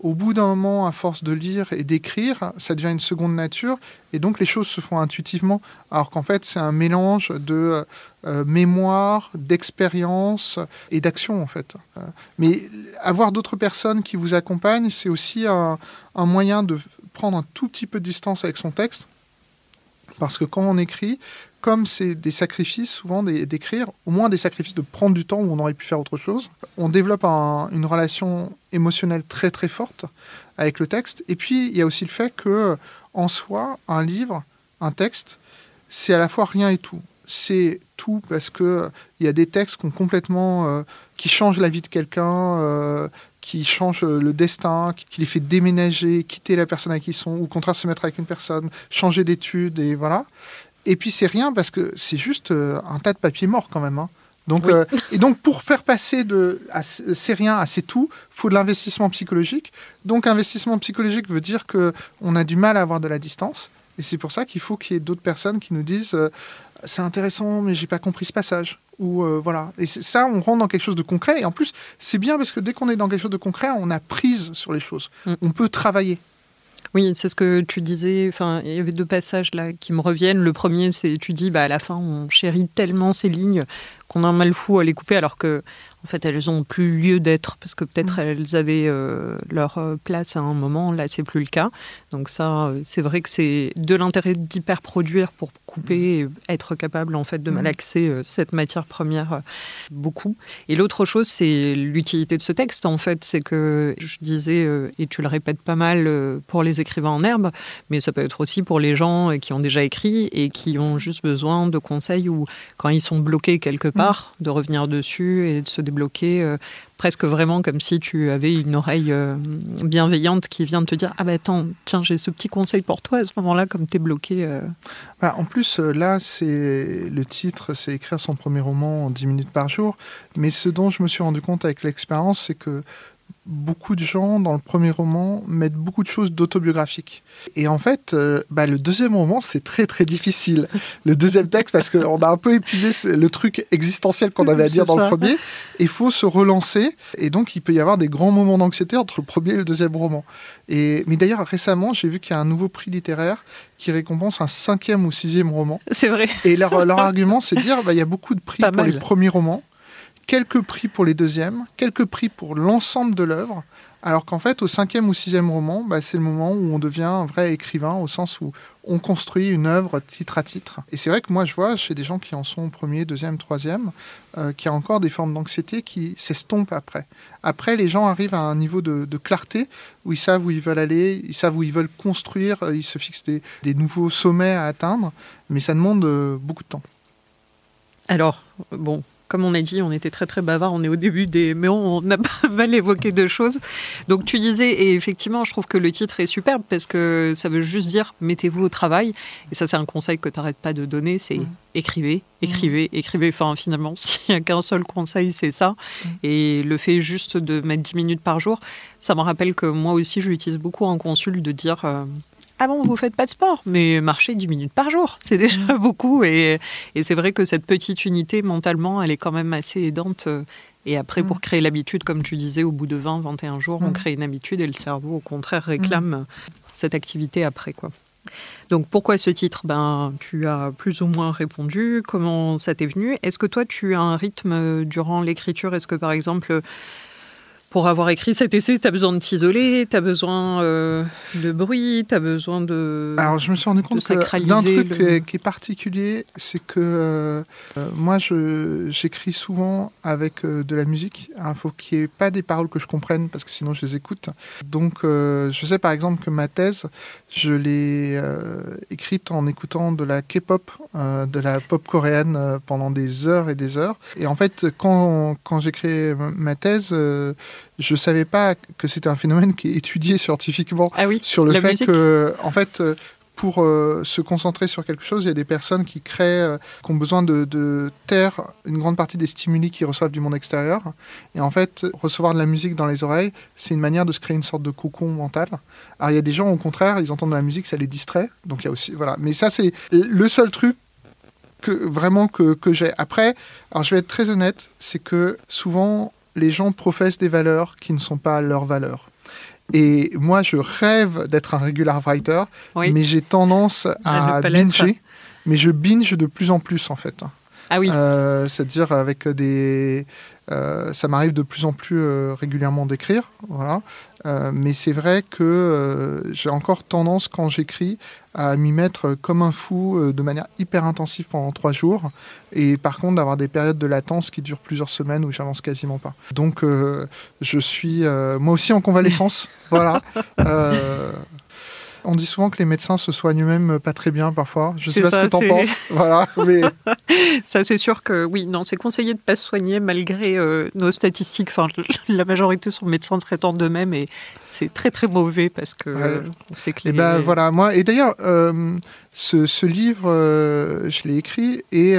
au bout d'un moment, à force de lire et d'écrire, ça devient une seconde nature, et donc les choses se font intuitivement, alors qu'en fait c'est un mélange de euh, mémoire, d'expérience et d'action en fait. Euh, mais avoir d'autres personnes qui vous accompagnent, c'est aussi un moyen de prendre un tout petit peu de distance avec son texte, parce que quand on écrit, comme c'est des sacrifices souvent d'écrire, au moins des sacrifices de prendre du temps où on aurait pu faire autre chose, on développe une relation émotionnelle très très forte avec le texte. Et puis il y a aussi le fait que en soi, un livre, un texte, c'est à la fois rien et tout. C'est tout parce que il y a des textes qui complètement euh, qui changent la vie de quelqu'un, euh, qui changent le destin, qui, les fait déménager, quitter la personne avec qui ils sont, ou au contraire se mettre avec une personne, changer d'études et voilà. Et puis c'est rien parce que c'est juste euh, un tas de papier mort quand même. Hein. Donc, euh, et donc pour faire passer de c'est rien à c'est tout, faut de l'investissement psychologique. Donc investissement psychologique veut dire que on a du mal à avoir de la distance. Et c'est pour ça qu'il faut qu'il y ait d'autres personnes qui nous disent euh, c'est intéressant, mais j'ai pas compris ce passage. Ou voilà. Et ça, on rentre dans quelque chose de concret. Et en plus, c'est bien parce que dès qu'on est dans quelque chose de concret, on a prise sur les choses. Mm. On peut travailler. Oui, c'est ce que tu disais. Enfin, il y avait deux passages là qui me reviennent. Le premier, c'est tu dis, bah à la fin, on chérit tellement ces lignes qu'on a un mal fou à les couper, alors que en fait, elles ont plus lieu d'être parce que peut-être mm. elles avaient euh, leur euh, place à un moment. Là, c'est plus le cas. Donc ça, euh, c'est vrai que c'est de l'intérêt d'hyper produire pour couper et être capable en fait de mm. malaxer cette matière première beaucoup. Et l'autre chose, c'est l'utilité de ce texte. En fait, c'est que je disais et tu le répètes pas mal pour les écrivains en herbe, mais ça peut être aussi pour les gens qui ont déjà écrit et qui ont juste besoin de conseils ou quand ils sont bloqués quelque mm. part, de revenir dessus et de se débloquer, euh, presque vraiment comme si tu avais une oreille euh, bienveillante qui vient de te dire Ah ben attends, tiens, j'ai ce petit conseil pour toi à ce moment-là, comme tu es bloqué. Euh. Bah, en plus, là, c'est le titre, c'est écrire son premier roman en 10 minutes par jour. Mais ce dont je me suis rendu compte avec l'expérience, c'est que beaucoup de gens, dans le premier roman, mettent beaucoup de choses d'autobiographique. Et en fait, euh, bah, le deuxième roman, c'est très très difficile. Le deuxième texte, parce qu'on a un peu épuisé le truc existentiel qu'on avait à dire dans le premier. Il faut se relancer. Et donc, il peut y avoir des grands moments d'anxiété entre le premier et le deuxième roman. Et, mais d'ailleurs, récemment, j'ai vu qu'il y a un nouveau prix littéraire qui récompense un cinquième ou sixième roman. C'est vrai. Et leur, leur argument, c'est de dire, bah, il y a beaucoup de prix pour les premiers romans quelques prix pour les deuxièmes, quelques prix pour l'ensemble de l'œuvre, alors qu'en fait, au cinquième ou sixième roman, bah, c'est le moment où on devient un vrai écrivain, au sens où on construit une œuvre titre à titre. Et c'est vrai que moi, je vois chez des gens qui en sont au premier, deuxième, troisième, euh, qu'il y a encore des formes d'anxiété qui s'estompent après. Après, les gens arrivent à un niveau de, clarté où ils savent où ils veulent aller, ils savent où ils veulent construire, ils se fixent des, nouveaux sommets à atteindre, mais ça demande euh, beaucoup de temps. Alors, bon, comme on a dit, on était très très bavard, on est au début des... Mais on a pas mal évoqué deux choses. Donc tu disais, et effectivement, je trouve que le titre est superbe parce que ça veut juste dire mettez-vous au travail. Et ça, c'est un conseil que tu n'arrêtes pas de donner, c'est mm. écrivez, mm. écrivez, écrivez. Enfin, finalement, s'il n'y a qu'un seul conseil, c'est ça. Mm. Et le fait juste de mettre 10 minutes par jour, ça me rappelle que moi aussi, je l'utilise beaucoup en consul de dire... Euh, ah bon, vous faites pas de sport, mais marchez 10 minutes par jour, c'est déjà beaucoup. Et, c'est vrai que cette petite unité, mentalement, elle est quand même assez aidante. Et après, pour créer l'habitude, comme tu disais, au bout de 20, 21 jours, on crée une habitude et le cerveau, au contraire, réclame cette activité après. quoi. Donc pourquoi ce titre? Ben tu as plus ou moins répondu. Comment ça t'est venu? Est-ce que toi tu as un rythme durant l'écriture? Est-ce que par exemple pour avoir écrit cet essai, tu as besoin de t'isoler, tu as besoin euh, de bruit, tu as besoin de. Alors, je me suis rendu compte d'un truc qui, est, particulier, c'est que euh, moi, j'écris souvent avec euh, de la musique. Il faut qu'il n'y ait pas des paroles que je comprenne, parce que sinon, je les écoute. Donc, je sais par exemple que ma thèse, je l'ai écrite en écoutant de la K-pop, de la pop coréenne pendant des heures et des heures. Et en fait, quand, quand j'écris ma thèse, je savais pas que c'était un phénomène qui est étudié scientifiquement ah oui, sur le fait que, en fait, euh, pour euh, se concentrer sur quelque chose, il y a des personnes qui créent, euh, qui ont besoin de, taire une grande partie des stimuli qu'ils reçoivent du monde extérieur. Et en fait, recevoir de la musique dans les oreilles, c'est une manière de se créer une sorte de cocon mental. Alors il y a des gens, au contraire, ils entendent de la musique, ça les distrait. Donc il y a aussi, voilà. Mais ça, c'est le seul truc que vraiment que, que j'ai. Après, alors je vais être très honnête, c'est que souvent les gens professent des valeurs qui ne sont pas leurs valeurs. Et moi, je rêve d'être un regular writer, mais j'ai tendance à binger. Mais je binge de plus en plus, en fait. Ah oui. Euh, c'est-à-dire avec des. Euh, ça m'arrive de plus en plus euh, régulièrement d'écrire, voilà. mais c'est vrai que j'ai encore tendance, quand j'écris, à m'y mettre comme un fou de manière hyper intensive pendant trois jours. Et par contre, d'avoir des périodes de latence qui durent plusieurs semaines où j'avance quasiment pas. Donc, je suis moi aussi en convalescence, voilà. On dit souvent que les médecins se soignent eux-mêmes pas très bien parfois. Je sais pas ce que tu en penses. Voilà, ça, c'est sûr que oui, non, c'est conseillé de pas se soigner malgré euh, nos statistiques. Enfin, la majorité sont médecins traitants d'eux-mêmes et c'est très très mauvais parce que c'est que. Et eh ben voilà, moi et d'ailleurs euh, ce, livre, euh, je l'ai écrit et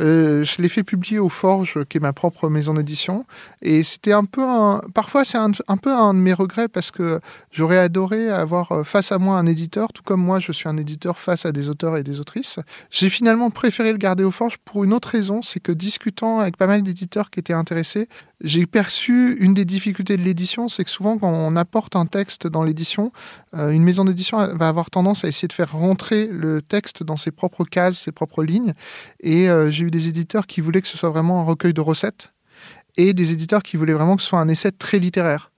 euh, je l'ai fait publier au Forge, qui est ma propre maison d'édition. Et c'était un peu un. Parfois, c'est un, peu un de mes regrets parce que j'aurais adoré avoir euh, face à moi un éditeur, tout comme moi, je suis un éditeur face à des auteurs et des autrices. J'ai finalement préféré le garder au Forge pour une autre raison, c'est que discutant avec pas mal d'éditeurs qui étaient intéressés, j'ai perçu une des difficultés de l'édition, c'est que souvent quand on apporte un texte dans l'édition, euh, une maison d'édition va avoir tendance à essayer de faire rentrer le texte dans ses propres cases, ses propres lignes. Et j'ai des éditeurs qui voulaient que ce soit vraiment un recueil de recettes et des éditeurs qui voulaient vraiment que ce soit un essai très littéraire.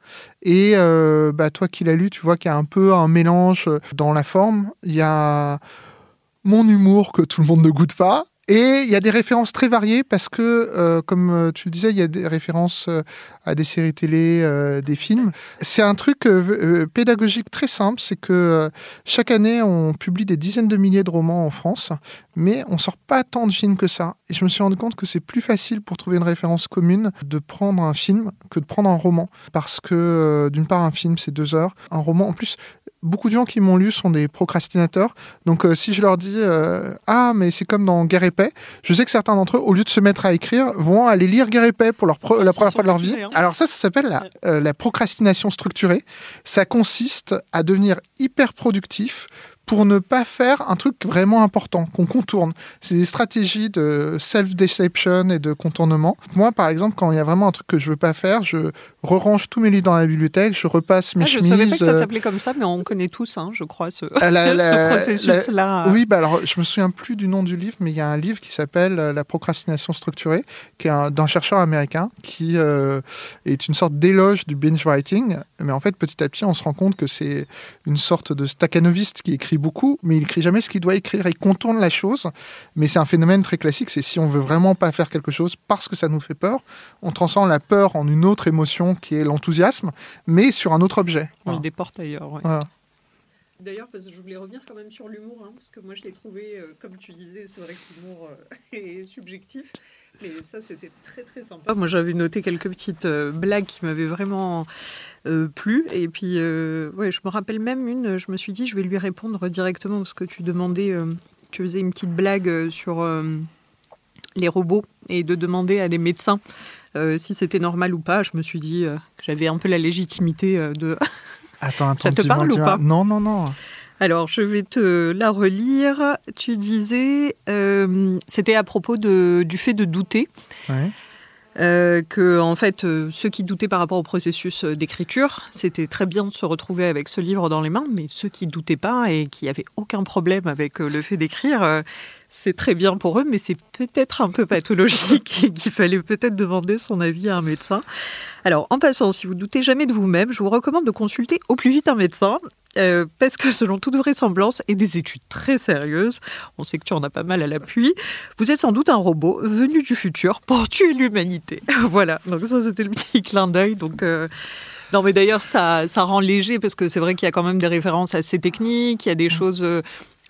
Et euh, bah, toi qui l'as lu, tu vois qu'il y a un peu un mélange dans la forme. Il y a mon humour que tout le monde ne goûte pas, et il y a des références très variées parce que, euh, comme euh, tu le disais, il y a des références euh, à des séries télé, des films. C'est un truc pédagogique très simple, c'est que chaque année, on publie des dizaines de milliers de romans en France, mais on sort pas tant de films que ça. Et je me suis rendu compte que c'est plus facile pour trouver une référence commune de prendre un film que de prendre un roman. Parce que, d'une part, un film, c'est deux heures. Un roman, en plus, beaucoup de gens qui m'ont lu sont des procrastinateurs. Donc euh, si je leur dis euh, ah mais c'est comme dans Guerre et Paix, je sais que certains d'entre eux au lieu de se mettre à écrire vont aller lire Guerre et Paix pour la première fois de leur vie. Alors ça ça s'appelle la, euh, la procrastination structurée. Ça consiste à devenir hyper productif pour ne pas faire un truc vraiment important qu'on contourne. C'est des stratégies de self-deception et de contournement. Moi, par exemple, quand il y a vraiment un truc que je veux pas faire, je re-range tous mes livres dans la bibliothèque, je repasse mes ah, chemises. Je savais pas que ça euh, s'appelait comme ça, mais on connaît tous, hein, je crois, ce, processus-là. Oui, bah alors je me souviens plus du nom du livre, mais il y a un livre qui s'appelle euh, La procrastination structurée, qui est un- d'un chercheur américain qui euh, est une sorte d'éloge du binge writing. Mais en fait, petit à petit, on se rend compte que c'est une sorte de staccanoviste qui écrit beaucoup, mais il écrit jamais ce qu'il doit écrire. Il contourne la chose, mais c'est un phénomène très classique. C'est si on veut vraiment pas faire quelque chose parce que ça nous fait peur, on transforme la peur en une autre émotion qui est l'enthousiasme, mais sur un autre objet. On Voilà. le déporte ailleurs. ouais. Voilà. D'ailleurs, parce que je voulais revenir quand même sur l'humour, hein, parce que moi je l'ai trouvé, euh, comme tu disais, c'est vrai que l'humour euh, est subjectif, mais ça c'était très très sympa. Moi j'avais noté quelques petites euh, blagues qui m'avaient vraiment euh, plu, et puis euh, ouais, je me rappelle même une, je me suis dit je vais lui répondre directement, parce que tu demandais, euh, tu faisais une petite blague sur euh, les robots, et de demander à des médecins euh, si c'était normal ou pas. Je me suis dit euh, que j'avais un peu la légitimité euh, de Attends, attends, Ça te parle ou pas? Non, non, non. Alors, je vais te la relire. Tu disais, euh, c'était à propos de, du fait de douter, Ouais. euh, que en fait, euh, ceux qui doutaient par rapport au processus d'écriture, c'était très bien de se retrouver avec ce livre dans les mains, mais ceux qui doutaient pas et qui avaient aucun problème avec le fait d'écrire, c'est très bien pour eux, mais c'est peut-être un peu pathologique et qu'il fallait peut-être demander son avis à un médecin. Alors, en passant, si vous doutez jamais de vous-même, je vous recommande de consulter au plus vite un médecin. Euh, parce que selon toute vraisemblance et des études très sérieuses, on sait que tu en as pas mal à l'appui, vous êtes sans doute un robot venu du futur pour tuer l'humanité. voilà, donc ça c'était le petit clin d'œil. Donc euh, non mais d'ailleurs ça, ça rend léger parce que c'est vrai qu'il y a quand même des références assez techniques, il y a des choses...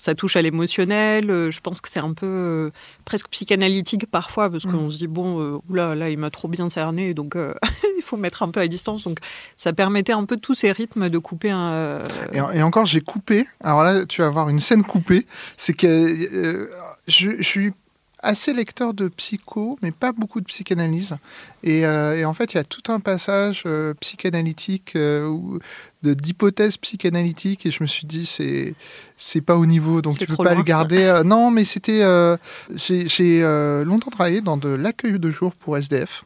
ça touche à l'émotionnel. euh, Je pense que c'est un peu euh, presque psychanalytique parfois parce qu'on se dit bon, euh, oula, là il m'a trop bien cerné, donc il faut mettre un peu à distance. Donc ça permettait un peu tous ces rythmes de couper un. Et, et encore, j'ai coupé. Alors là, tu vas avoir une scène coupée. C'est que euh, je, je suis assez lecteur de psycho, mais pas beaucoup de psychanalyse. Et, euh, et en fait, il y a tout un passage euh, psychanalytique euh, ou de d'hypothèses psychanalytiques, et je me suis dit c'est c'est pas au niveau, donc tu peux pas loin. le garder. Non, mais c'était euh, j'ai j'ai, euh, longtemps travaillé dans de l'accueil de jour pour SDF.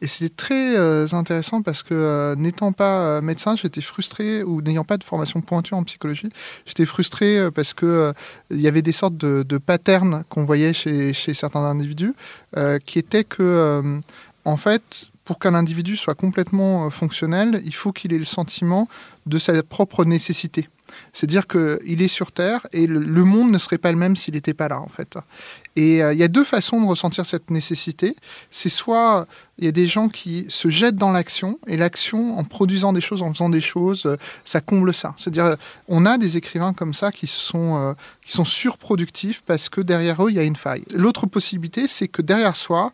Et c'était très euh, intéressant parce que euh, n'étant pas euh, médecin, j'étais frustré, ou n'ayant pas de formation pointue en psychologie, j'étais frustré parce que il y avait des sortes de, de patterns qu'on voyait chez, chez certains individus qui étaient que, en fait, pour qu'un individu soit complètement fonctionnel, il faut qu'il ait le sentiment de sa propre nécessité. C'est-à-dire qu'il est sur Terre et le, monde ne serait pas le même s'il n'était pas là, en fait. Et euh, il y a deux façons de ressentir cette nécessité. C'est soit il y a des gens qui se jettent dans l'action et l'action, en produisant des choses, en faisant des choses, euh, ça comble ça. C'est-à-dire, euh, on a des écrivains comme ça qui sont qui sont surproductifs parce que derrière eux il y a une faille. L'autre possibilité, c'est que derrière soi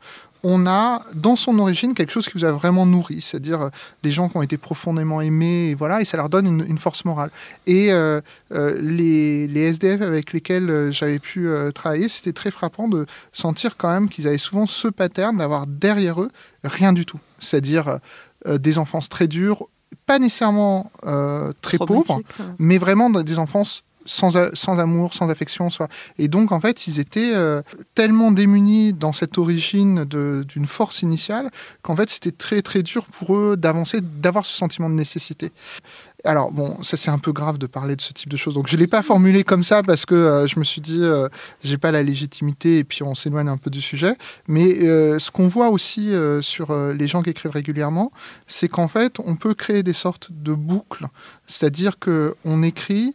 on a dans son origine quelque chose qui vous a vraiment nourri, c'est-à-dire euh, des gens qui ont été profondément aimés, et voilà, et ça leur donne une, une force morale. Et euh, euh, les, les SDF avec lesquels euh, j'avais pu euh, travailler, c'était très frappant de sentir quand même qu'ils avaient souvent ce pattern d'avoir derrière eux rien du tout, c'est-à-dire euh, des enfances très dures, pas nécessairement euh, très pauvres, euh. mais vraiment des enfances sans, amour, sans affection. Soit. Et donc, en fait, ils étaient euh, tellement démunis dans cette origine d'une force initiale qu'en fait, c'était très, très dur pour eux d'avancer, d'avoir ce sentiment de nécessité. Alors, bon, ça c'est un peu grave de parler de ce type de choses. Donc, je l'ai pas formulé comme ça parce que euh, je me suis dit, euh, j'ai pas la légitimité et puis on s'éloigne un peu du sujet. Mais euh, ce qu'on voit aussi sur les gens qui écrivent régulièrement, c'est qu'en fait, on peut créer des sortes de boucles. C'est-à-dire qu'on écrit,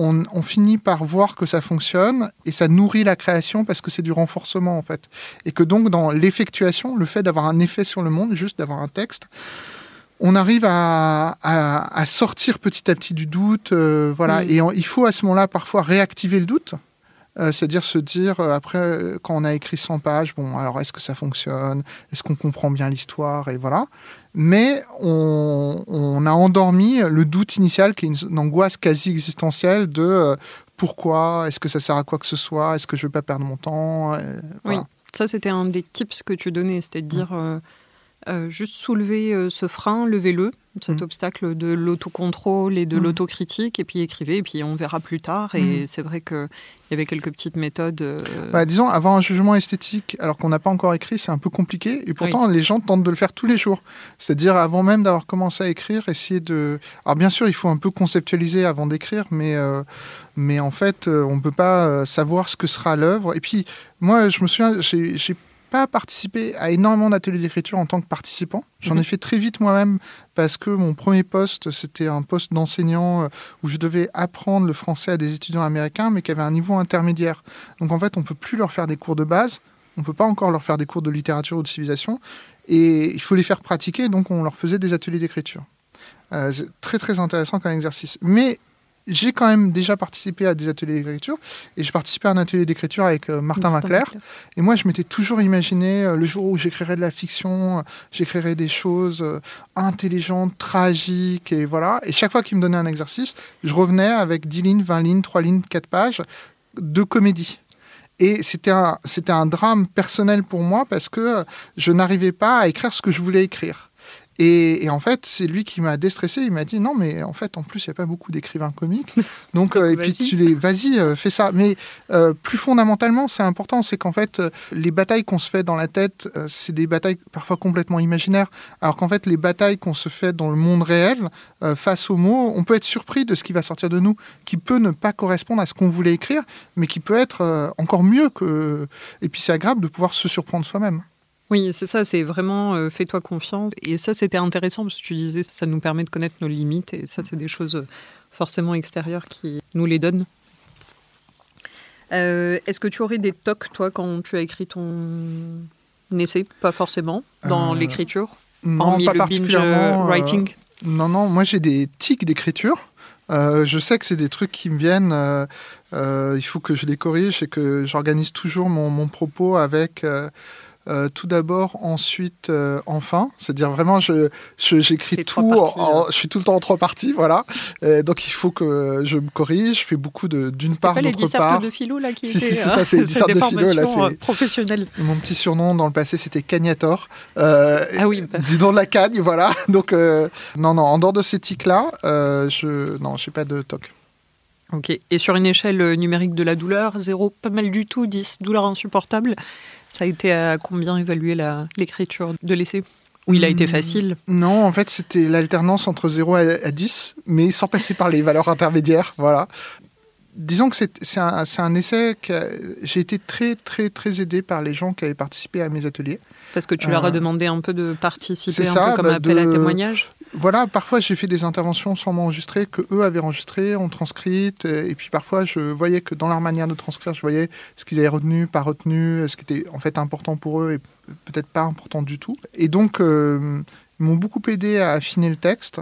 on, on finit par voir que ça fonctionne et ça nourrit la création parce que c'est du renforcement en fait. Et que donc dans l'effectuation, le fait d'avoir un effet sur le monde, juste d'avoir un texte, on arrive à, à- à sortir petit à petit du doute. euh, voilà. Oui. Et il faut à ce moment-là parfois réactiver le doute. Euh, C'est-à-dire se dire, euh, après, euh, quand on a écrit 100 pages, bon, alors est-ce que ça fonctionne? Est-ce qu'on comprend bien l'histoire? Et voilà. Mais on, on a endormi le doute initial, qui est une, une angoisse quasi existentielle de euh, pourquoi? Est-ce que ça sert à quoi que ce soit? Est-ce que je vais pas perdre mon temps? Euh, voilà. Ça, c'était un des tips que tu donnais, c'était de dire euh, Euh, juste soulever euh, ce frein, levez-le, cet Mhm. obstacle de l'autocontrôle et de Mhm. l'autocritique, et puis écrivez, et puis on verra plus tard. Et Mhm. c'est vrai qu'il y avait quelques petites méthodes. euh, Bah, disons, avoir un jugement esthétique alors qu'on n'a pas encore écrit, c'est un peu compliqué. Et pourtant, les gens tentent de le faire tous les jours. C'est-à-dire, avant même d'avoir commencé à écrire, essayer de. Alors, bien sûr, il faut un peu conceptualiser avant d'écrire, mais, mais en fait, on ne peut pas savoir ce que sera l'œuvre. Et puis, moi, je me souviens, j'ai pas participé à énormément d'ateliers d'écriture en tant que participant. J'en Mhm. ai fait très vite moi-même parce que mon premier poste, c'était un poste d'enseignant euh, où je devais apprendre le français à des étudiants américains, mais qui avaient un niveau intermédiaire. Donc en fait, on peut plus leur faire des cours de base, on peut pas encore leur faire des cours de littérature ou de civilisation, et il faut les faire pratiquer, donc on leur faisait des ateliers d'écriture. Euh, c'est très très intéressant comme exercice. Mais j'ai quand même déjà participé à des ateliers d'écriture, et j'ai participé à un atelier d'écriture avec euh, Martin Winkler, et moi, je m'étais toujours imaginé euh, le jour où j'écrirais de la fiction, euh, j'écrirais des choses intelligentes, tragiques, et voilà. Et chaque fois qu'il me donnait un exercice, je revenais avec 10 lignes, 20 lignes, 3 lignes, 4 pages de comédie. Et c'était un, c'était un drame personnel pour moi parce que je n'arrivais pas à écrire ce que je voulais écrire. Et, et en fait, c'est lui qui m'a déstressé. Il m'a dit non, mais en fait, en plus, il n'y a pas beaucoup d'écrivains comiques. Donc, euh, et puis Vas-y. tu les, vas-y, euh, fais ça. Mais euh, plus fondamentalement, c'est important, c'est qu'en fait, les batailles qu'on se fait dans la tête, c'est des batailles parfois complètement imaginaires. Alors qu'en fait, les batailles qu'on se fait dans le monde réel, face aux mots, on peut être surpris de ce qui va sortir de nous, qui peut ne pas correspondre à ce qu'on voulait écrire, mais qui peut être encore mieux que. Et puis, c'est agréable de pouvoir se surprendre soi-même. Oui, c'est ça, c'est vraiment euh, fais-toi confiance. Et ça, c'était intéressant parce que tu disais, ça nous permet de connaître nos limites. Et ça, c'est des choses euh, forcément extérieures qui nous les donnent. Euh, Est-ce que tu aurais des tocs, toi, quand tu as écrit ton essai? Pas forcément, dans Euh, l'écriture? Non, pas le particulièrement. writing? Non, non, moi j'ai des tics d'écriture. Euh, je sais que c'est des trucs qui me viennent. euh, euh, il faut que je les corrige et que j'organise toujours mon, mon propos avec euh, tout d'abord, ensuite, euh, enfin. C'est-à-dire vraiment, je, je- j'écris Les tout. parties, en- je suis tout le temps en trois parties, voilà. Donc il faut que je me corrige. Je fais beaucoup de d'une part, pas les d'autre dissertes part. de philo là qui Si, si, c'est euh, ça, c'est les dissertes des de philo, là, c'est- professionnelles. Mon petit surnom dans le passé, c'était Cagnator. Euh, Ah oui, bah. Du nom de la cagne, voilà. Donc, non, non, en dehors de ces tics-là, euh, je non, j'ai pas de toc. Ok. Et sur une échelle numérique de la douleur, zéro, pas mal du tout, 10, douleur insupportable. Ça a été à combien évalué l'écriture de l'essai? Ou il a été Hmm. facile? Non, en fait, c'était l'alternance entre 0 à, à 10, mais sans passer par les valeurs intermédiaires, voilà. Disons que c'est un, un essai que j'ai été très, très, très aidé par les gens qui avaient participé à mes ateliers. Parce que tu leur as Euh, demandé un peu de participer, un ça, peu comme bah, appel à témoignage? Voilà, parfois j'ai fait des interventions sans m'enregistrer, que eux avaient enregistrées, ont transcrites, euh, et puis parfois je voyais que dans leur manière de transcrire, je voyais ce qu'ils avaient retenu, pas retenu, ce qui était en fait important pour eux et peut-être pas important du tout. Et donc, euh, ils m'ont beaucoup aidé à affiner le texte,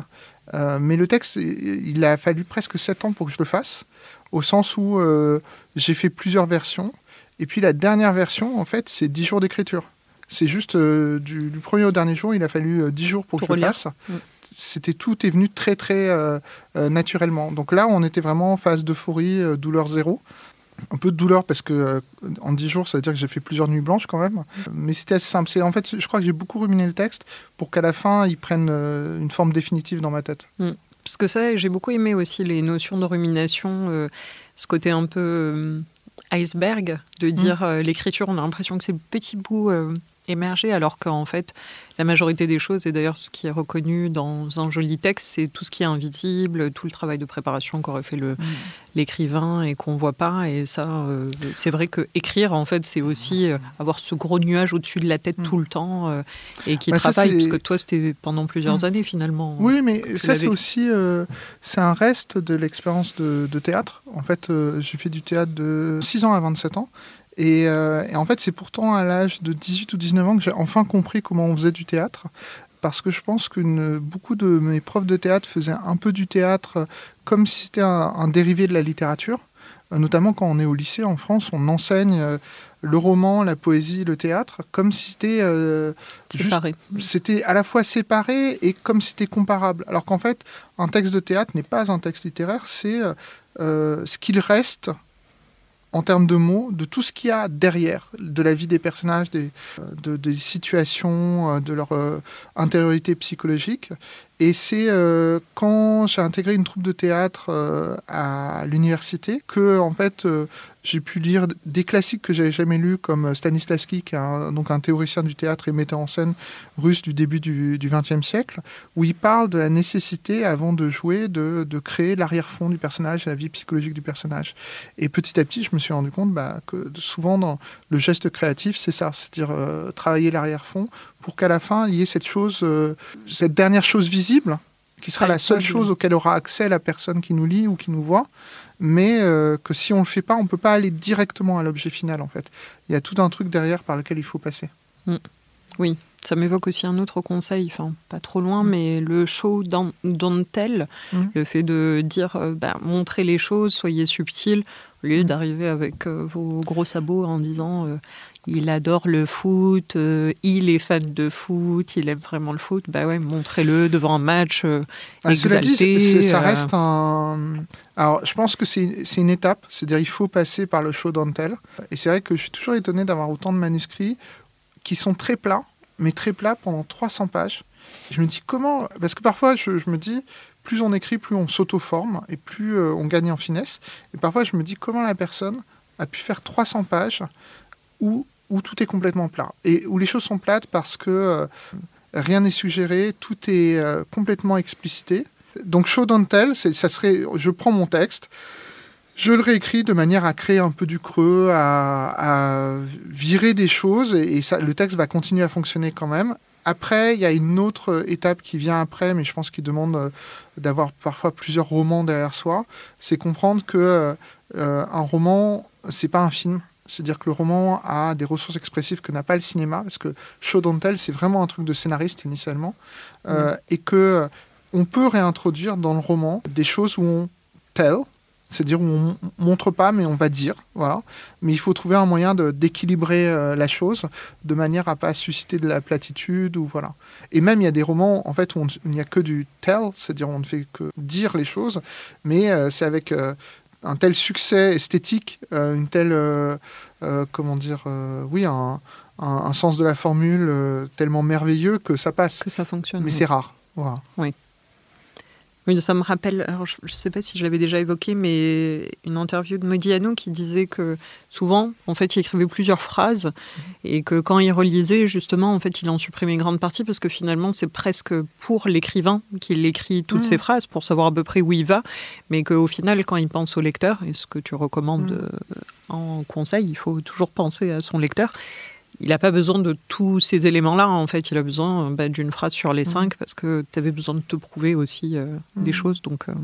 euh, mais le texte, il a fallu presque sept ans pour que je le fasse, au sens où euh, j'ai fait plusieurs versions, et puis la dernière version, en fait, c'est dix jours d'écriture. C'est juste euh, du, du premier au dernier jour, il a fallu euh, dix jours pour, Pour que je le fasse. Mm. C'était tout est venu très très euh, euh, naturellement. Donc là, on était vraiment en phase d'euphorie, euh, douleur zéro. Un peu de douleur parce que en dix jours, ça veut dire que j'ai fait plusieurs nuits blanches quand même. Mais c'était assez simple. C'est en fait, je crois que j'ai beaucoup ruminé le texte pour qu'à la fin, il prenne une forme définitive dans ma tête. Parce que ça, j'ai beaucoup aimé aussi les notions de rumination, ce côté un peu iceberg, de dire euh, l'écriture, on a l'impression que c'est le petit bout émergé, alors qu'en fait, la majorité des choses, et d'ailleurs ce qui est reconnu dans un joli texte, c'est tout ce qui est invisible, tout le travail de préparation qu'aurait fait le, l'écrivain et qu'on voit pas. Et ça, euh, c'est vrai que écrire, en fait, c'est aussi euh, avoir ce gros nuage au-dessus de la tête Mm. tout le temps euh, et qui Bah, travaille, parce que toi, c'était pendant plusieurs Mm. années finalement. Oui, mais ça, c'est aussi euh, c'est un reste de l'expérience de, de théâtre. En fait, euh, j'ai fait du théâtre de 6 ans à 27 ans. Et, euh, et en fait, c'est pourtant à l'âge de 18 ou 19 ans que j'ai enfin compris comment on faisait du théâtre. Parce que je pense que beaucoup de mes profs de théâtre faisaient un peu du théâtre euh, comme si c'était un, un dérivé de la littérature. Euh, Notamment quand on est au lycée en France, on enseigne le roman, la poésie, le théâtre, comme si c'était euh, c'était à la fois séparé et comme c'était comparable. Alors qu'en fait, un texte de théâtre n'est pas un texte littéraire, c'est euh, ce qu'il reste en termes de mots, de tout ce qu'il y a derrière, de la vie des personnages, des, de, des situations, de leur intériorité psychologique. Et c'est euh, quand j'ai intégré une troupe de théâtre euh, à l'université que, en fait, euh, j'ai pu lire des classiques que j'avais jamais lus, comme Stanislavski, qui est un, donc un théoricien du théâtre et metteur en scène russe du début du XXe siècle, où il parle de la nécessité, avant de jouer, de, de créer l'arrière-fond du personnage, la vie psychologique du personnage. Et petit à petit, je me suis rendu compte bah, que souvent, dans le geste créatif, c'est ça, c'est-à-dire travailler l'arrière-fond pour qu'à la fin, il y ait cette chose, cette dernière chose visible qui sera la seule chose auquel aura accès la personne qui nous lit ou qui nous voit, mais euh, que si on ne le fait pas, on ne peut pas aller directement à l'objet final en fait. Il y a tout un truc derrière par lequel il faut passer. Mm. Oui, ça m'évoque aussi un autre conseil, enfin pas trop loin, mm. mais le show dans, tel, mm. le fait de dire, euh, bah, montrez les choses, soyez subtil, au lieu d'arriver avec euh, vos gros sabots en disant il adore le foot, euh, il est fan de foot, il aime vraiment le foot. Bah ouais, montrez-le devant un match euh, ah, exalté. ça euh. reste un. Alors, je pense que c'est une étape, c'est-à-dire il faut passer par le show dentel. Et c'est vrai que je suis toujours étonné d'avoir autant de manuscrits qui sont très plats, mais très plats pendant 300 pages. je me dis comment. Parce que parfois, je, me dis, plus on écrit, plus on s'auto-forme et plus on gagne en finesse. Et parfois, je me dis comment la personne a pu faire 300 pages où où tout est complètement plat et où les choses sont plates parce que euh, rien n'est suggéré, tout est euh, complètement explicité. Donc show don't tell, ça serait, je prends mon texte, je le réécris de manière à créer un peu du creux, à, virer des choses et, le texte va continuer à fonctionner quand même. Après, il y a une autre étape qui vient après, mais je pense qu'il demande euh, d'avoir parfois plusieurs romans derrière soi. C'est comprendre que un roman, c'est pas un film. C'est-à-dire que le roman a des ressources expressives que n'a pas le cinéma, parce que show don't tell, c'est vraiment un truc de scénariste initialement, euh, et que euh, on peut réintroduire dans le roman des choses où on tell, c'est-à-dire où on montre pas mais on va dire, voilà. Mais il faut trouver un moyen d'équilibrer euh, la chose de manière à pas susciter de la platitude ou voilà. Et même il y a des romans en fait où il n'y a que du tell, c'est-à-dire on ne fait que dire les choses, mais c'est avec un tel succès esthétique, euh, une telle, euh, euh, comment dire, oui, un, un, sens de la formule tellement merveilleux que ça passe. Que ça fonctionne. Mais c'est rare. Voilà. Oui. Oui, ça me rappelle, alors je ne sais pas si je l'avais déjà évoqué, mais une interview de Modiano qui disait que souvent, en fait, il écrivait plusieurs phrases mhm. et que quand il relisait, justement, en fait, il en supprimait une grande partie parce que finalement, c'est presque pour l'écrivain qu'il écrit toutes ces mhm. phrases pour savoir à peu près où il va, mais qu'au final, quand il pense au lecteur, et ce que tu recommandes mhm. euh, en conseil, il faut toujours penser à son lecteur il n'a pas besoin de tous ces éléments-là. En fait, il a besoin bah, d'une phrase sur les mmh. cinq parce que tu avais besoin de te prouver aussi euh, des mmh. choses. Donc, euh,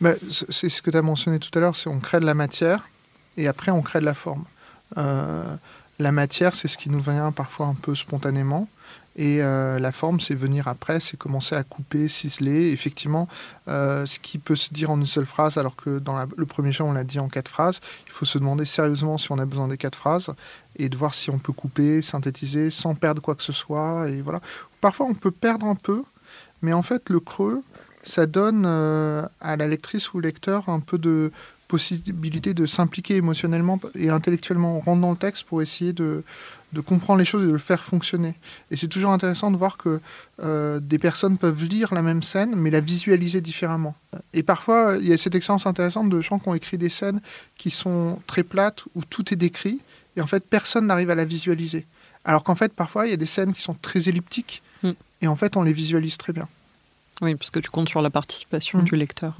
bah, c'est ce que tu as mentionné tout à l'heure, c'est on crée de la matière et après on crée de la forme. Euh, la matière, c'est ce qui nous vient parfois un peu spontanément. Et euh, la forme, c'est venir après, c'est commencer à couper, ciseler. Effectivement, euh, ce qui peut se dire en une seule phrase, alors que dans le premier genre, on l'a dit en quatre phrases, il faut se demander sérieusement si on a besoin des quatre phrases et de voir si on peut couper, synthétiser sans perdre quoi que ce soit. Et voilà. Parfois, on peut perdre un peu, mais en fait, le creux, ça donne euh, à la lectrice ou au lecteur un peu de possibilité de s'impliquer émotionnellement et intellectuellement. On rentre dans le texte pour essayer de, de comprendre les choses et de le faire fonctionner. Et c'est toujours intéressant de voir que euh, des personnes peuvent lire la même scène, mais la visualiser différemment. Et parfois, il y a cette expérience intéressante de gens qui ont écrit des scènes qui sont très plates, où tout est décrit, et en fait, personne n'arrive à la visualiser. Alors qu'en fait, parfois, il y a des scènes qui sont très elliptiques, mm. et en fait, on les visualise très bien. Oui, parce que tu comptes sur la participation mm. du lecteur.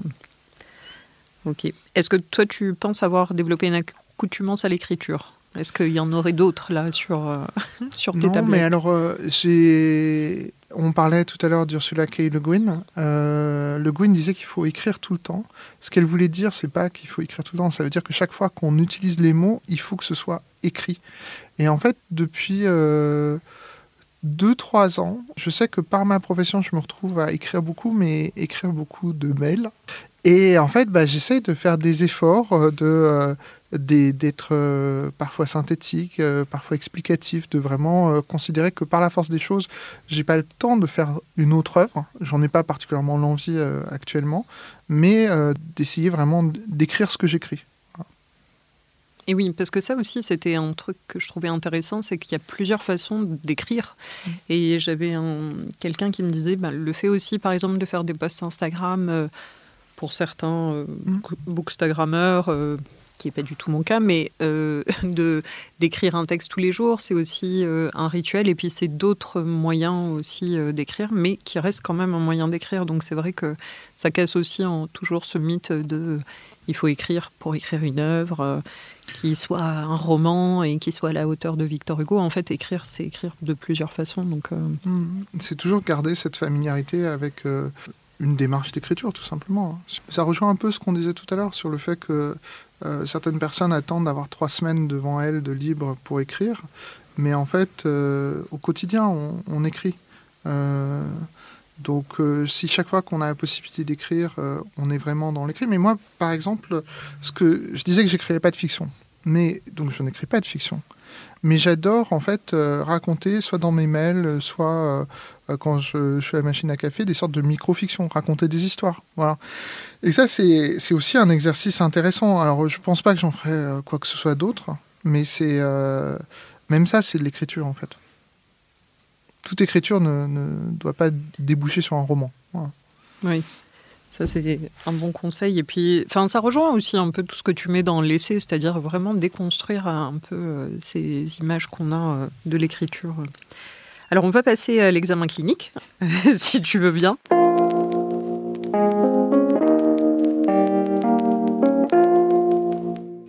Ok. Est-ce que toi, tu penses avoir développé une accoutumance à l'écriture? Est-ce qu'il y en aurait d'autres là sur, euh, sur tes non, tablettes mais alors, euh, j'ai... on parlait tout à l'heure d'Ursula K. Le Guin. Euh, le Guin disait qu'il faut écrire tout le temps. Ce qu'elle voulait dire, c'est pas qu'il faut écrire tout le temps, ça veut dire que chaque fois qu'on utilise les mots, il faut que ce soit écrit. Et en fait, depuis. deux, trois ans. Je sais que par ma profession, je me retrouve à écrire beaucoup, mais écrire beaucoup de mails. Et en fait, bah, j'essaie de faire des efforts, de, d'être euh, parfois synthétique, euh, parfois explicatif, de vraiment euh, considérer que par la force des choses, j'ai pas le temps de faire une autre œuvre. J'en ai pas particulièrement l'envie actuellement, mais d'essayer vraiment d'écrire ce que j'écris. Et oui, parce que ça aussi, c'était un truc que je trouvais intéressant, c'est qu'il y a plusieurs façons d'écrire. Mm. Et j'avais quelqu'un qui me disait, bah, le fait aussi, par exemple, de faire des posts Instagram euh, pour certains euh, mm. bookstagrammeurs, euh, qui n'est pas du tout mon cas, mais de d'écrire un texte tous les jours, c'est aussi un rituel. Et puis c'est d'autres moyens aussi d'écrire, mais qui reste quand même un moyen d'écrire. Donc c'est vrai que ça casse aussi en, toujours ce mythe de il faut écrire pour écrire une œuvre qui soit un roman et qui soit à la hauteur de Victor Hugo. En fait, écrire, c'est écrire de plusieurs façons. Donc, euh, mm. C'est toujours garder cette familiarité avec euh, une démarche d'écriture, tout simplement. Ça rejoint un peu ce qu'on disait tout à l'heure sur le fait que euh, certaines personnes attendent d'avoir trois semaines devant elles de libre pour écrire, mais en fait, au quotidien, on, écrit. Donc, si chaque fois qu'on a la possibilité d'écrire, on est vraiment dans l'écrit. Mais moi, par exemple, ce que je disais que j'écrivais pas de fiction mais donc je n'écris pas de fiction. Mais j'adore en fait euh, raconter, soit dans mes mails, soit euh, quand je, suis à la machine à café, des sortes de micro-fiction, raconter des histoires. Voilà. Et ça, c'est aussi un exercice intéressant. Alors, je pense pas que j'en ferai euh, quoi que ce soit d'autre, mais c'est même ça, c'est de l'écriture en fait. Toute écriture ne, ne, doit pas déboucher sur un roman. Oui. Ça, c'est un bon conseil. Et puis, enfin, ça rejoint aussi un peu tout ce que tu mets dans l'essai, c'est-à-dire vraiment déconstruire un peu euh, ces images qu'on a euh, de l'écriture. Alors, on va passer à l'examen clinique, si tu veux bien.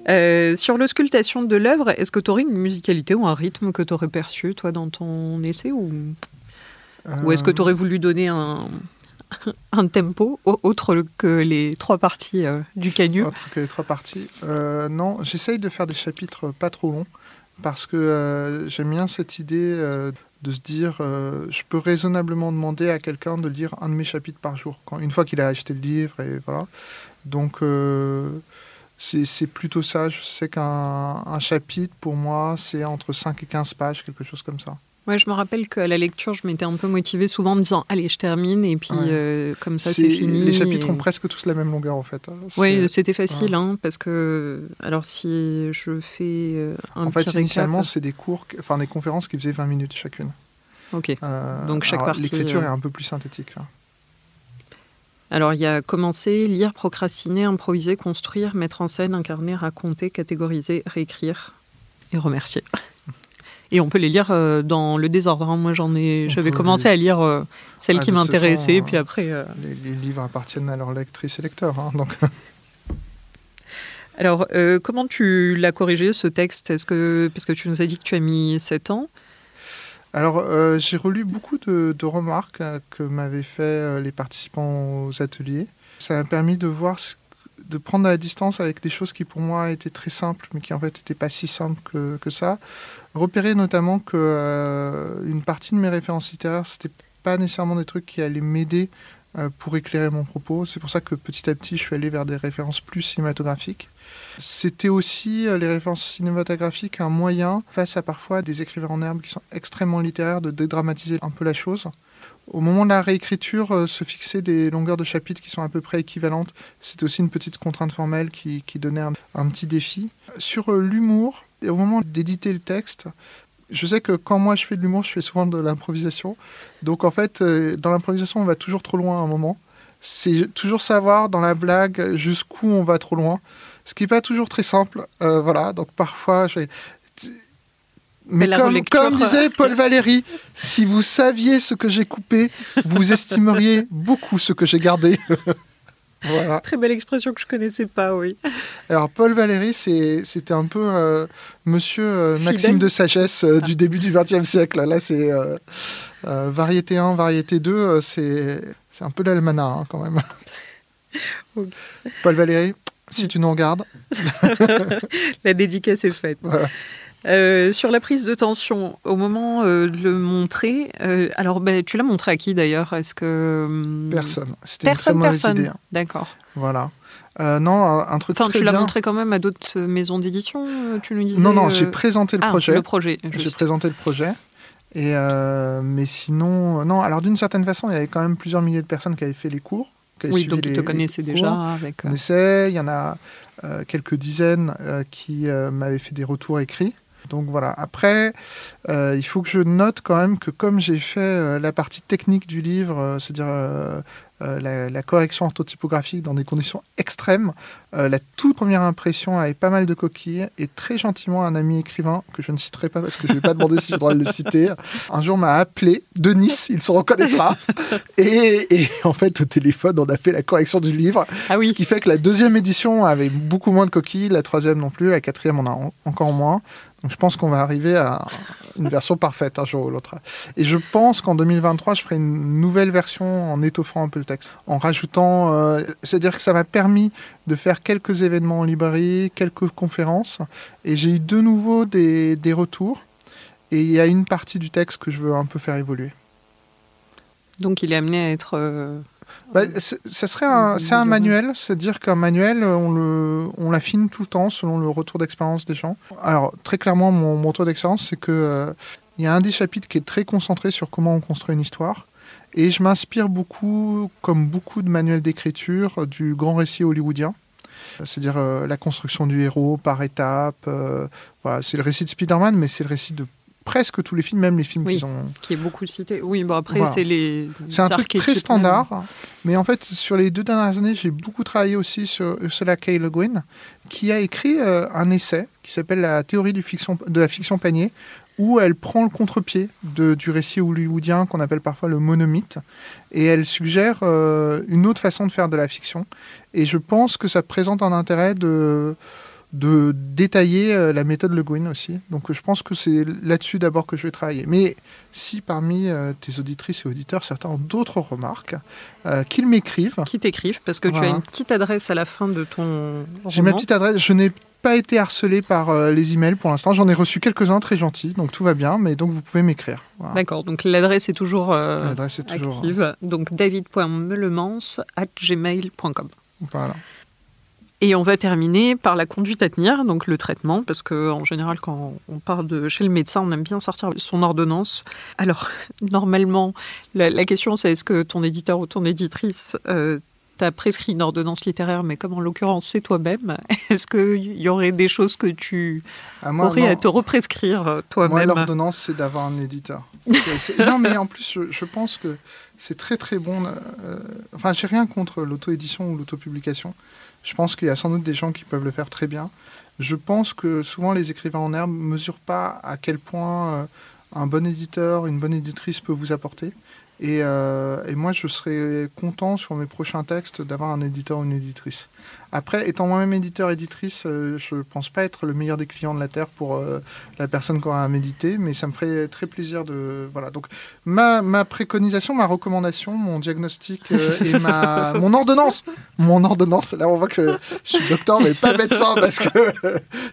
Euh, sur l'auscultation de l'œuvre, est-ce que tu aurais une musicalité ou un rythme que tu aurais perçu, toi, dans ton essai Ou, ou est-ce que tu aurais voulu donner un, un tempo autre que les trois parties euh, du canyon Autre que les trois parties. Euh, non, j'essaye de faire des chapitres pas trop longs parce que euh, j'aime bien cette idée de se dire je peux raisonnablement demander à quelqu'un de lire un de mes chapitres par jour, une fois qu'il a acheté le livre. Et voilà. Donc c'est plutôt ça. Je sais qu'un chapitre, pour moi, c'est entre 5 et 15 pages, quelque chose comme ça. Ouais, je me rappelle qu'à la lecture, je m'étais un peu motivée souvent en me disant Allez, je termine, et puis euh, comme ça, c'est fini. Les chapitres ont presque tous la même longueur, en fait. Oui, c'était facile, hein, parce que. Alors, si je fais euh, un En fait, initialement, c'est des cours, enfin des conférences qui faisaient 20 minutes chacune. Ok. Euh, Donc, chaque partie. L'écriture est un peu plus synthétique. Alors, il y a commencer, lire, procrastiner, improviser, construire, mettre en scène, incarner, raconter, catégoriser, réécrire et remercier. Et on peut les lire euh, dans le désordre. Hein. Moi, j'en ai, j'avais commencé à lire euh, celles ah, qui m'intéressaient, puis après. Euh, les, livres appartiennent à leurs lectrices et lecteurs, hein, donc. Alors, comment tu l'as corrigé ce texte? Est-ce que parce que tu nous as dit que tu as mis 7 ans alors, j'ai relu beaucoup de, remarques que m'avaient fait les participants aux ateliers. Ça m'a permis de voir, de prendre la distance avec des choses qui pour moi étaient très simples, mais qui en fait n'étaient pas si simples que, ça repérer notamment que euh, une partie de mes références littéraires, c'était pas nécessairement des trucs qui allaient m'aider euh, pour éclairer mon propos. C'est pour ça que petit à petit, je suis allé vers des références plus cinématographiques. C'était aussi euh, les références cinématographiques un moyen, face à parfois des écrivains en herbe qui sont extrêmement littéraires, de dédramatiser un peu la chose. Au moment de la réécriture, se fixer des longueurs de chapitres qui sont à peu près équivalentes, c'était aussi une petite contrainte formelle qui, donnait un, petit défi. Sur l'humour, et au moment d'éditer le texte, je sais que quand moi je fais de l'humour, je fais souvent de l'improvisation. Donc en fait, euh, dans l'improvisation, on va toujours trop loin à un moment. C'est toujours savoir dans la blague jusqu'où on va trop loin. Ce qui n'est pas toujours très simple. Euh, voilà, donc parfois, mais, comme, comme, disait Paul Valéry, si vous saviez ce que j'ai coupé, vous estimeriez beaucoup ce que j'ai gardé. Très belle expression que je connaissais pas, oui. Alors Paul Valéry, c'était un peu euh, Monsieur euh, Maxime de sagesse euh, du début du XXe siècle. Là, c'est variété 1, variété 2, c'est un peu l'almanach hein, quand même. Paul Valéry, si tu nous regardes. La dédicace est faite. Euh, sur la prise de tension, au moment euh, de le montrer, euh, alors ben, tu l'as montré à qui d'ailleurs? Est-ce que hum, personne C'était une très mauvaise idée. Hein. D'accord. Voilà. non, un, truc enfin, tu l'as montré quand même à d'autres maisons d'édition, tu nous disais. Non, non, j'ai présenté le ah, projet. Le projet. J'ai présenté le projet. Et mais sinon, non. Alors d'une certaine façon, il y avait quand même plusieurs milliers de personnes qui avaient fait les cours. Oui, donc ils te connaissaient déjà. Avec... On essaie, il y en a quelques dizaines qui m'avaient fait des retours écrits. Donc voilà. Après, euh, il faut que je note quand même que comme j'ai fait euh, la partie technique du livre, euh, c'est-à-dire la, correction orthotypographique dans des conditions extrêmes, la toute première impression avait pas mal de coquilles et très gentiment un ami écrivain que je ne citerai pas parce que je ne vais pas demander si j'ai le droit de le citer, un jour m'a appelé de Nice, il se reconnaîtra. et, et, en fait, au téléphone, on a fait la correction du livre, ah oui. ce qui fait que la deuxième édition avait beaucoup moins de coquilles, la troisième non plus, la quatrième on a encore moins. Donc je pense qu'on va arriver à une version parfaite un jour ou l'autre. Et je pense qu'en 2023, je ferai une nouvelle version en étoffant un peu le texte, en rajoutant. Euh, c'est-à-dire que ça m'a permis de faire quelques événements en librairie, quelques conférences, et j'ai eu de nouveau des, des retours. Et il y a une partie du texte que je veux un peu faire évoluer. Donc il est amené à être euh, bah, ça serait un, c'est un manuel, c'est-à-dire qu'un manuel, on, le, on l'affine tout le temps selon le retour d'expérience des gens. Alors, très clairement, mon, retour d'expérience, c'est que euh, il y a un des chapitres qui est très concentré sur comment on construit une histoire. Et je m'inspire beaucoup, comme beaucoup de manuels d'écriture, du grand récit hollywoodien. C'est-à-dire euh, la construction du héros par étapes. Euh, voilà, c'est le récit de Spider-Man, mais c'est le récit de presque tous les films, même les films oui, qu'ils ont. Qui est beaucoup cité. Oui, bon après, c'est les. C'est un truc très standard. Mais en fait, sur les deux dernières années, j'ai beaucoup travaillé aussi sur Ursula K. Le Guin, qui a écrit euh, un essai qui s'appelle La théorie du fiction, de la fiction panier, où elle prend le contre-pied du récit hollywoodien qu'on appelle parfois le monomythe, et elle suggère euh, une autre façon de faire de la fiction. Et je pense que ça présente un intérêt de de détailler euh, la méthode Le Guin aussi. Donc je pense que c'est là-dessus d'abord que je vais travailler. Mais si parmi euh, tes auditrices et auditeurs, certains ont d'autres remarques, euh, qu'ils m'écrivent. Qu'ils t'écrivent, parce que tu as une petite adresse à la fin de ton J'ai ma petite adresse. Je n'ai pas été harcelé par les emails pour l'instant. J'en ai reçu quelques-uns très gentils, donc tout va bien. Mais donc vous pouvez m'écrire. D'accord. Donc l'adresse est toujours, est toujours active. Donc david.melemans at gmail.com. Voilà. Et on va terminer par la conduite à tenir, donc le traitement, parce que en général, quand on part de chez le médecin, on aime bien sortir son ordonnance. Alors, normalement, la, question c'est est-ce que ton éditeur ou ton éditrice euh, t'a prescrit une ordonnance littéraire, mais comme en l'occurrence c'est toi-même, est-ce qu'il y aurait des choses que tu ah, aurais à te represcrire euh, toi-même? Moi, l'ordonnance, c'est d'avoir un éditeur. non, mais en plus, je, pense que c'est très très bon. Euh, enfin, j'ai rien contre l'auto-édition ou l'auto-publication. Je pense qu'il y a sans doute des gens qui peuvent le faire très bien. Je pense que souvent les écrivains en herbe ne mesurent pas à quel point euh, un bon éditeur, une bonne éditrice peut vous apporter. Euh, et, moi, je serais content sur mes prochains textes d'avoir un éditeur ou une éditrice. Après, étant moi-même éditeur, éditrice, euh, je ne pense pas être le meilleur des clients de la Terre pour euh, la personne qui aura à méditer, mais ça me ferait très plaisir de... Voilà, donc ma, ma préconisation, ma recommandation, mon diagnostic et ma, mon ordonnance, mon ordonnance, là on voit que je suis docteur mais pas médecin parce qu'il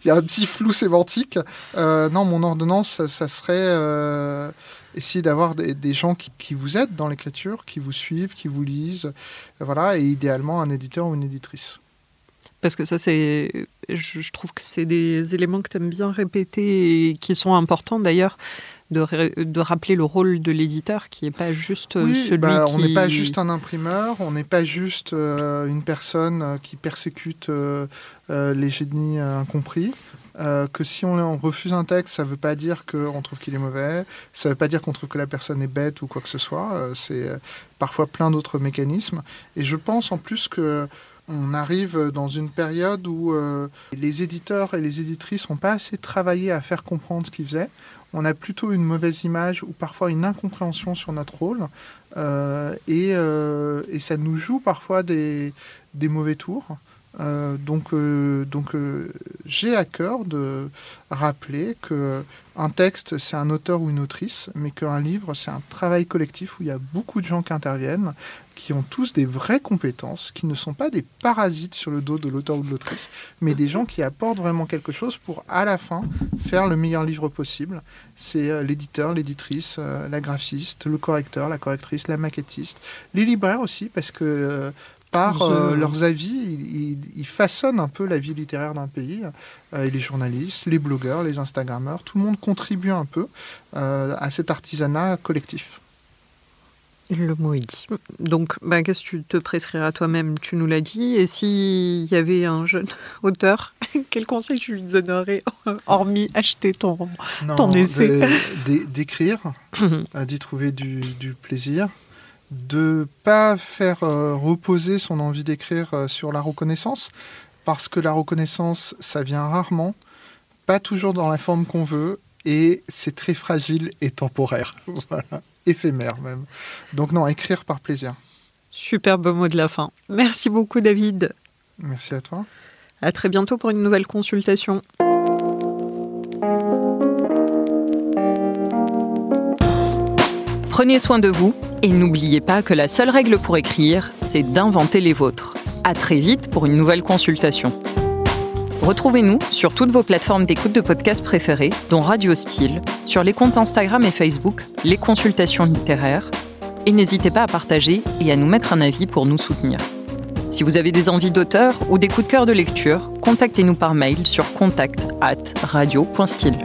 y a un petit flou sémantique. non, mon ordonnance, ça, ça serait essayer d'avoir des, gens qui, vous aident dans l'écriture, qui vous suivent, qui vous lisent, voilà, et idéalement un éditeur ou une éditrice. Parce que ça, c'est, je, trouve que c'est des éléments que tu aimes bien répéter et qui sont importants d'ailleurs. De, de, rappeler le rôle de l'éditeur qui n'est pas juste euh, celui bah, On n'est pas juste un imprimeur, on n'est pas juste euh, une personne euh, qui persécute les génies incompris. Que si on, refuse un texte, ça ne veut pas dire qu'on trouve qu'il est mauvais, ça ne veut pas dire qu'on trouve que la personne est bête ou quoi que ce soit. C'est parfois plein d'autres mécanismes. Et je pense en plus que on arrive dans une période où les éditeurs et les éditrices n'ont pas assez travaillé à faire comprendre ce qu'ils faisaient. On a plutôt une mauvaise image ou parfois une incompréhension sur notre rôle. et, et, ça nous joue parfois des mauvais tours. Euh, donc, euh, donc euh, j'ai à cœur de rappeler que un texte c'est un auteur ou une autrice, mais qu'un livre c'est un travail collectif où il y a beaucoup de gens qui interviennent, qui ont tous des vraies compétences, qui ne sont pas des parasites sur le dos de l'auteur ou de l'autrice, mais des gens qui apportent vraiment quelque chose pour à la fin faire le meilleur livre possible. C'est l'éditeur, l'éditrice, la graphiste, le correcteur, la correctrice, la maquettiste, les libraires aussi, parce que par euh, leurs avis, ils, façonnent un peu la vie littéraire d'un pays. Euh, les journalistes, les blogueurs, les Instagrammeurs, tout le monde contribue un peu euh, à cet artisanat collectif. Le mot est dit. Donc, bah, qu'est-ce que tu te prescriras toi-même? Tu nous l'as dit. Et s'il y avait un jeune auteur, quel conseil tu lui donnerais, hormis acheter ton, ton essai? D'écrire, d'y trouver du, du, plaisir, de pas faire euh, reposer son envie d'écrire euh, sur la reconnaissance, parce que la reconnaissance, ça vient rarement, pas toujours dans la forme qu'on veut, et c'est très fragile et temporaire. voilà éphémère même. Donc non, écrire par plaisir. Superbe mot de la fin. Merci beaucoup David. Merci à toi. À très bientôt pour une nouvelle consultation. Prenez soin de vous et n'oubliez pas que la seule règle pour écrire, c'est d'inventer les vôtres. À très vite pour une nouvelle consultation. Retrouvez-nous sur toutes vos plateformes d'écoute de podcasts préférées, dont Radio Style, sur les comptes Instagram et Facebook, les consultations littéraires, et n'hésitez pas à partager et à nous mettre un avis pour nous soutenir. Si vous avez des envies d'auteur ou des coups de cœur de lecture, contactez-nous par mail sur contact radio.style.